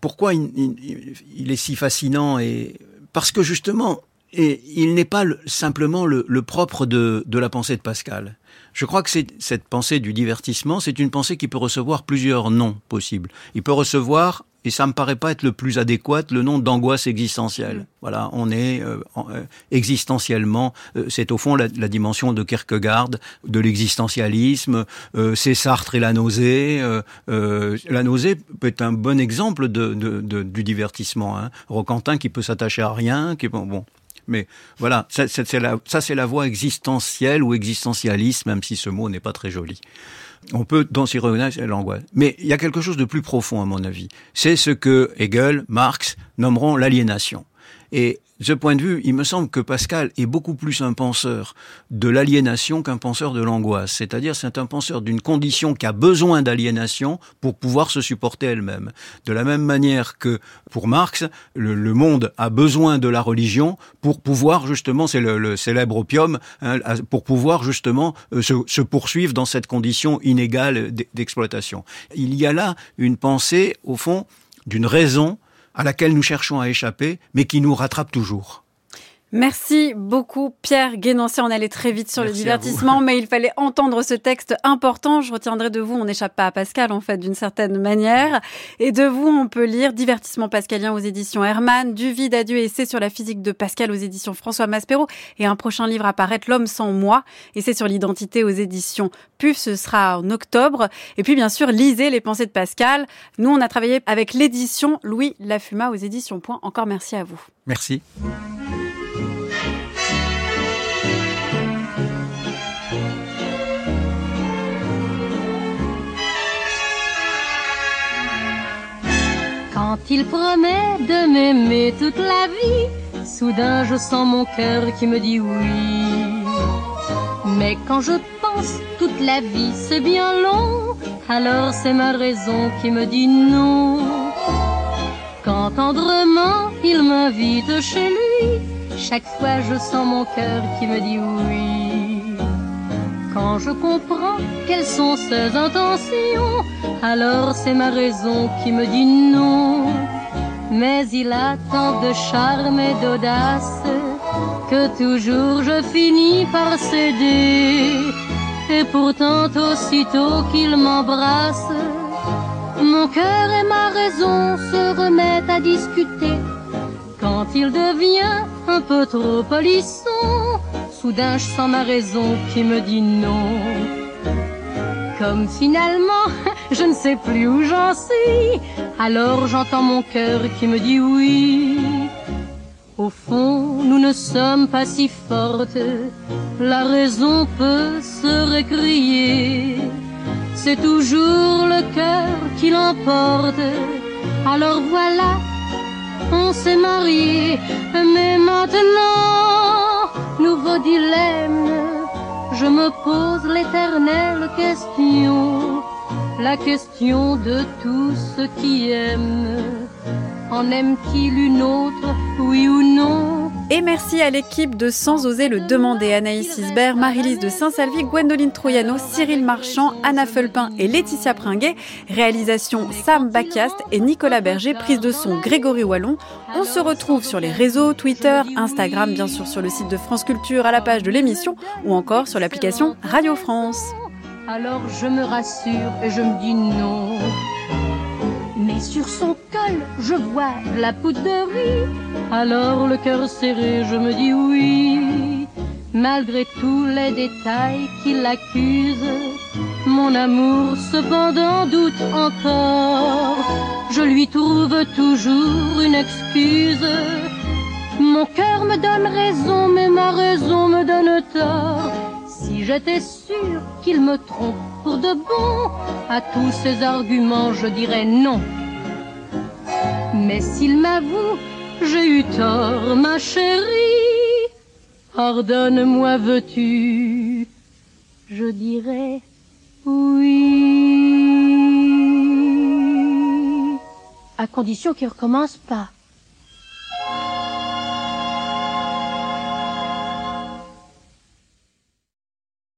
pourquoi il, il, il est si fascinant et parce que justement, et il n'est pas le, simplement le, propre de, de, la pensée de Pascal. Je crois que cette pensée du divertissement, c'est une pensée qui peut recevoir plusieurs noms possibles. Il peut recevoir, et ça me paraît pas être le plus adéquat, le nom d'angoisse existentielle. Voilà, on est euh, euh, existentiellement, euh, c'est au fond la, la, dimension de Kierkegaard, de l'existentialisme, euh, c'est Sartre et la nausée. Euh, la nausée peut être un bon exemple de, de, de du divertissement. Hein. Roquentin qui peut s'attacher à rien, qui bon, bon mais voilà, ça c'est la, la voie existentielle ou existentialiste, même si ce mot n'est pas très joli. On peut dans s'y reconnaître l'angoisse. Mais il y a quelque chose de plus profond, à mon avis. C'est ce que Hegel, Marx nommeront l'aliénation. Et ce point de vue, il me semble que Pascal est beaucoup plus un penseur de l'aliénation qu'un penseur de l'angoisse. C'est-à-dire, c'est un penseur d'une condition qui a besoin d'aliénation pour pouvoir se supporter elle-même. De la même manière que pour Marx, le, monde a besoin de la religion pour pouvoir justement, c'est le, célèbre opium, hein, pour pouvoir justement euh, se, poursuivre dans cette condition inégale d'exploitation. Il y a là une pensée, au fond, d'une raison à laquelle nous cherchons à échapper, mais qui nous rattrape toujours. Merci beaucoup Pierre Guénancier. On allait très vite sur Merci le divertissement, mais il fallait entendre ce texte important. Je retiendrai de vous, on n'échappe pas à Pascal en fait d'une certaine manière. Et de vous, on peut lire Divertissement pascalien aux éditions Hermann, Du vide à Dieu c'est sur la physique de Pascal aux éditions François Maspero et un prochain livre apparaître L'homme sans moi c'est sur l'identité aux éditions PUF, ce sera en octobre. Et puis bien sûr, lisez les pensées de Pascal. Nous, on a travaillé avec l'édition Louis Lafuma aux éditions Point. Encore merci à vous. Merci. Quand il promet de m'aimer toute la vie, soudain je sens mon cœur qui me dit oui. Mais quand je pense toute la vie c'est bien long, alors c'est ma raison qui me dit non. Quand tendrement il m'invite chez lui, chaque fois je sens mon cœur qui me dit oui. Quand je comprends quelles sont ses intentions, alors c'est ma raison qui me dit non. Mais il a tant de charme et d'audace que toujours je finis par céder. Et pourtant aussitôt qu'il m'embrasse, mon cœur et ma raison se remettent à discuter. Quand il devient un peu trop polisson, soudain je sens ma raison qui me dit non. comme finalement <laughs> je ne sais plus où j'en suis, alors j'entends mon cœur qui me dit oui. Au fond, nous ne sommes pas si fortes, la raison peut se récrier. C'est toujours le cœur qui l'emporte, alors voilà, on s'est mariés, mais maintenant, nouveau dilemme, je me pose l'éternelle question, la question de tous ceux qui aiment. En aime-t-il une autre, oui ou non? Et merci à l'équipe de Sans oser le demander. Anaïs Isbert, Marie-Lise de Saint-Salvi, Gwendoline Troyano, Cyril Marchand, Anna Felpin et Laetitia Pringuet. Réalisation Sam Bacast et Nicolas Berger, prise de son Grégory Wallon. On se retrouve sur les réseaux, Twitter, Instagram, bien sûr sur le site de France Culture à la page de l'émission ou encore sur l'application Radio France. Alors je me rassure et je me dis non. Mais sur son col, je vois la poudrerie. Alors le cœur serré, je me dis oui. Malgré tous les détails qui l'accusent, mon amour cependant doute encore. Je lui trouve toujours une excuse. Mon cœur me donne raison, mais ma raison me donne tort. J'étais sûre qu'il me trompe pour de bon, à tous ces arguments je dirais non. Mais s'il m'avoue, j'ai eu tort, ma chérie, pardonne-moi, veux-tu, je dirais oui. À condition qu'il recommence pas.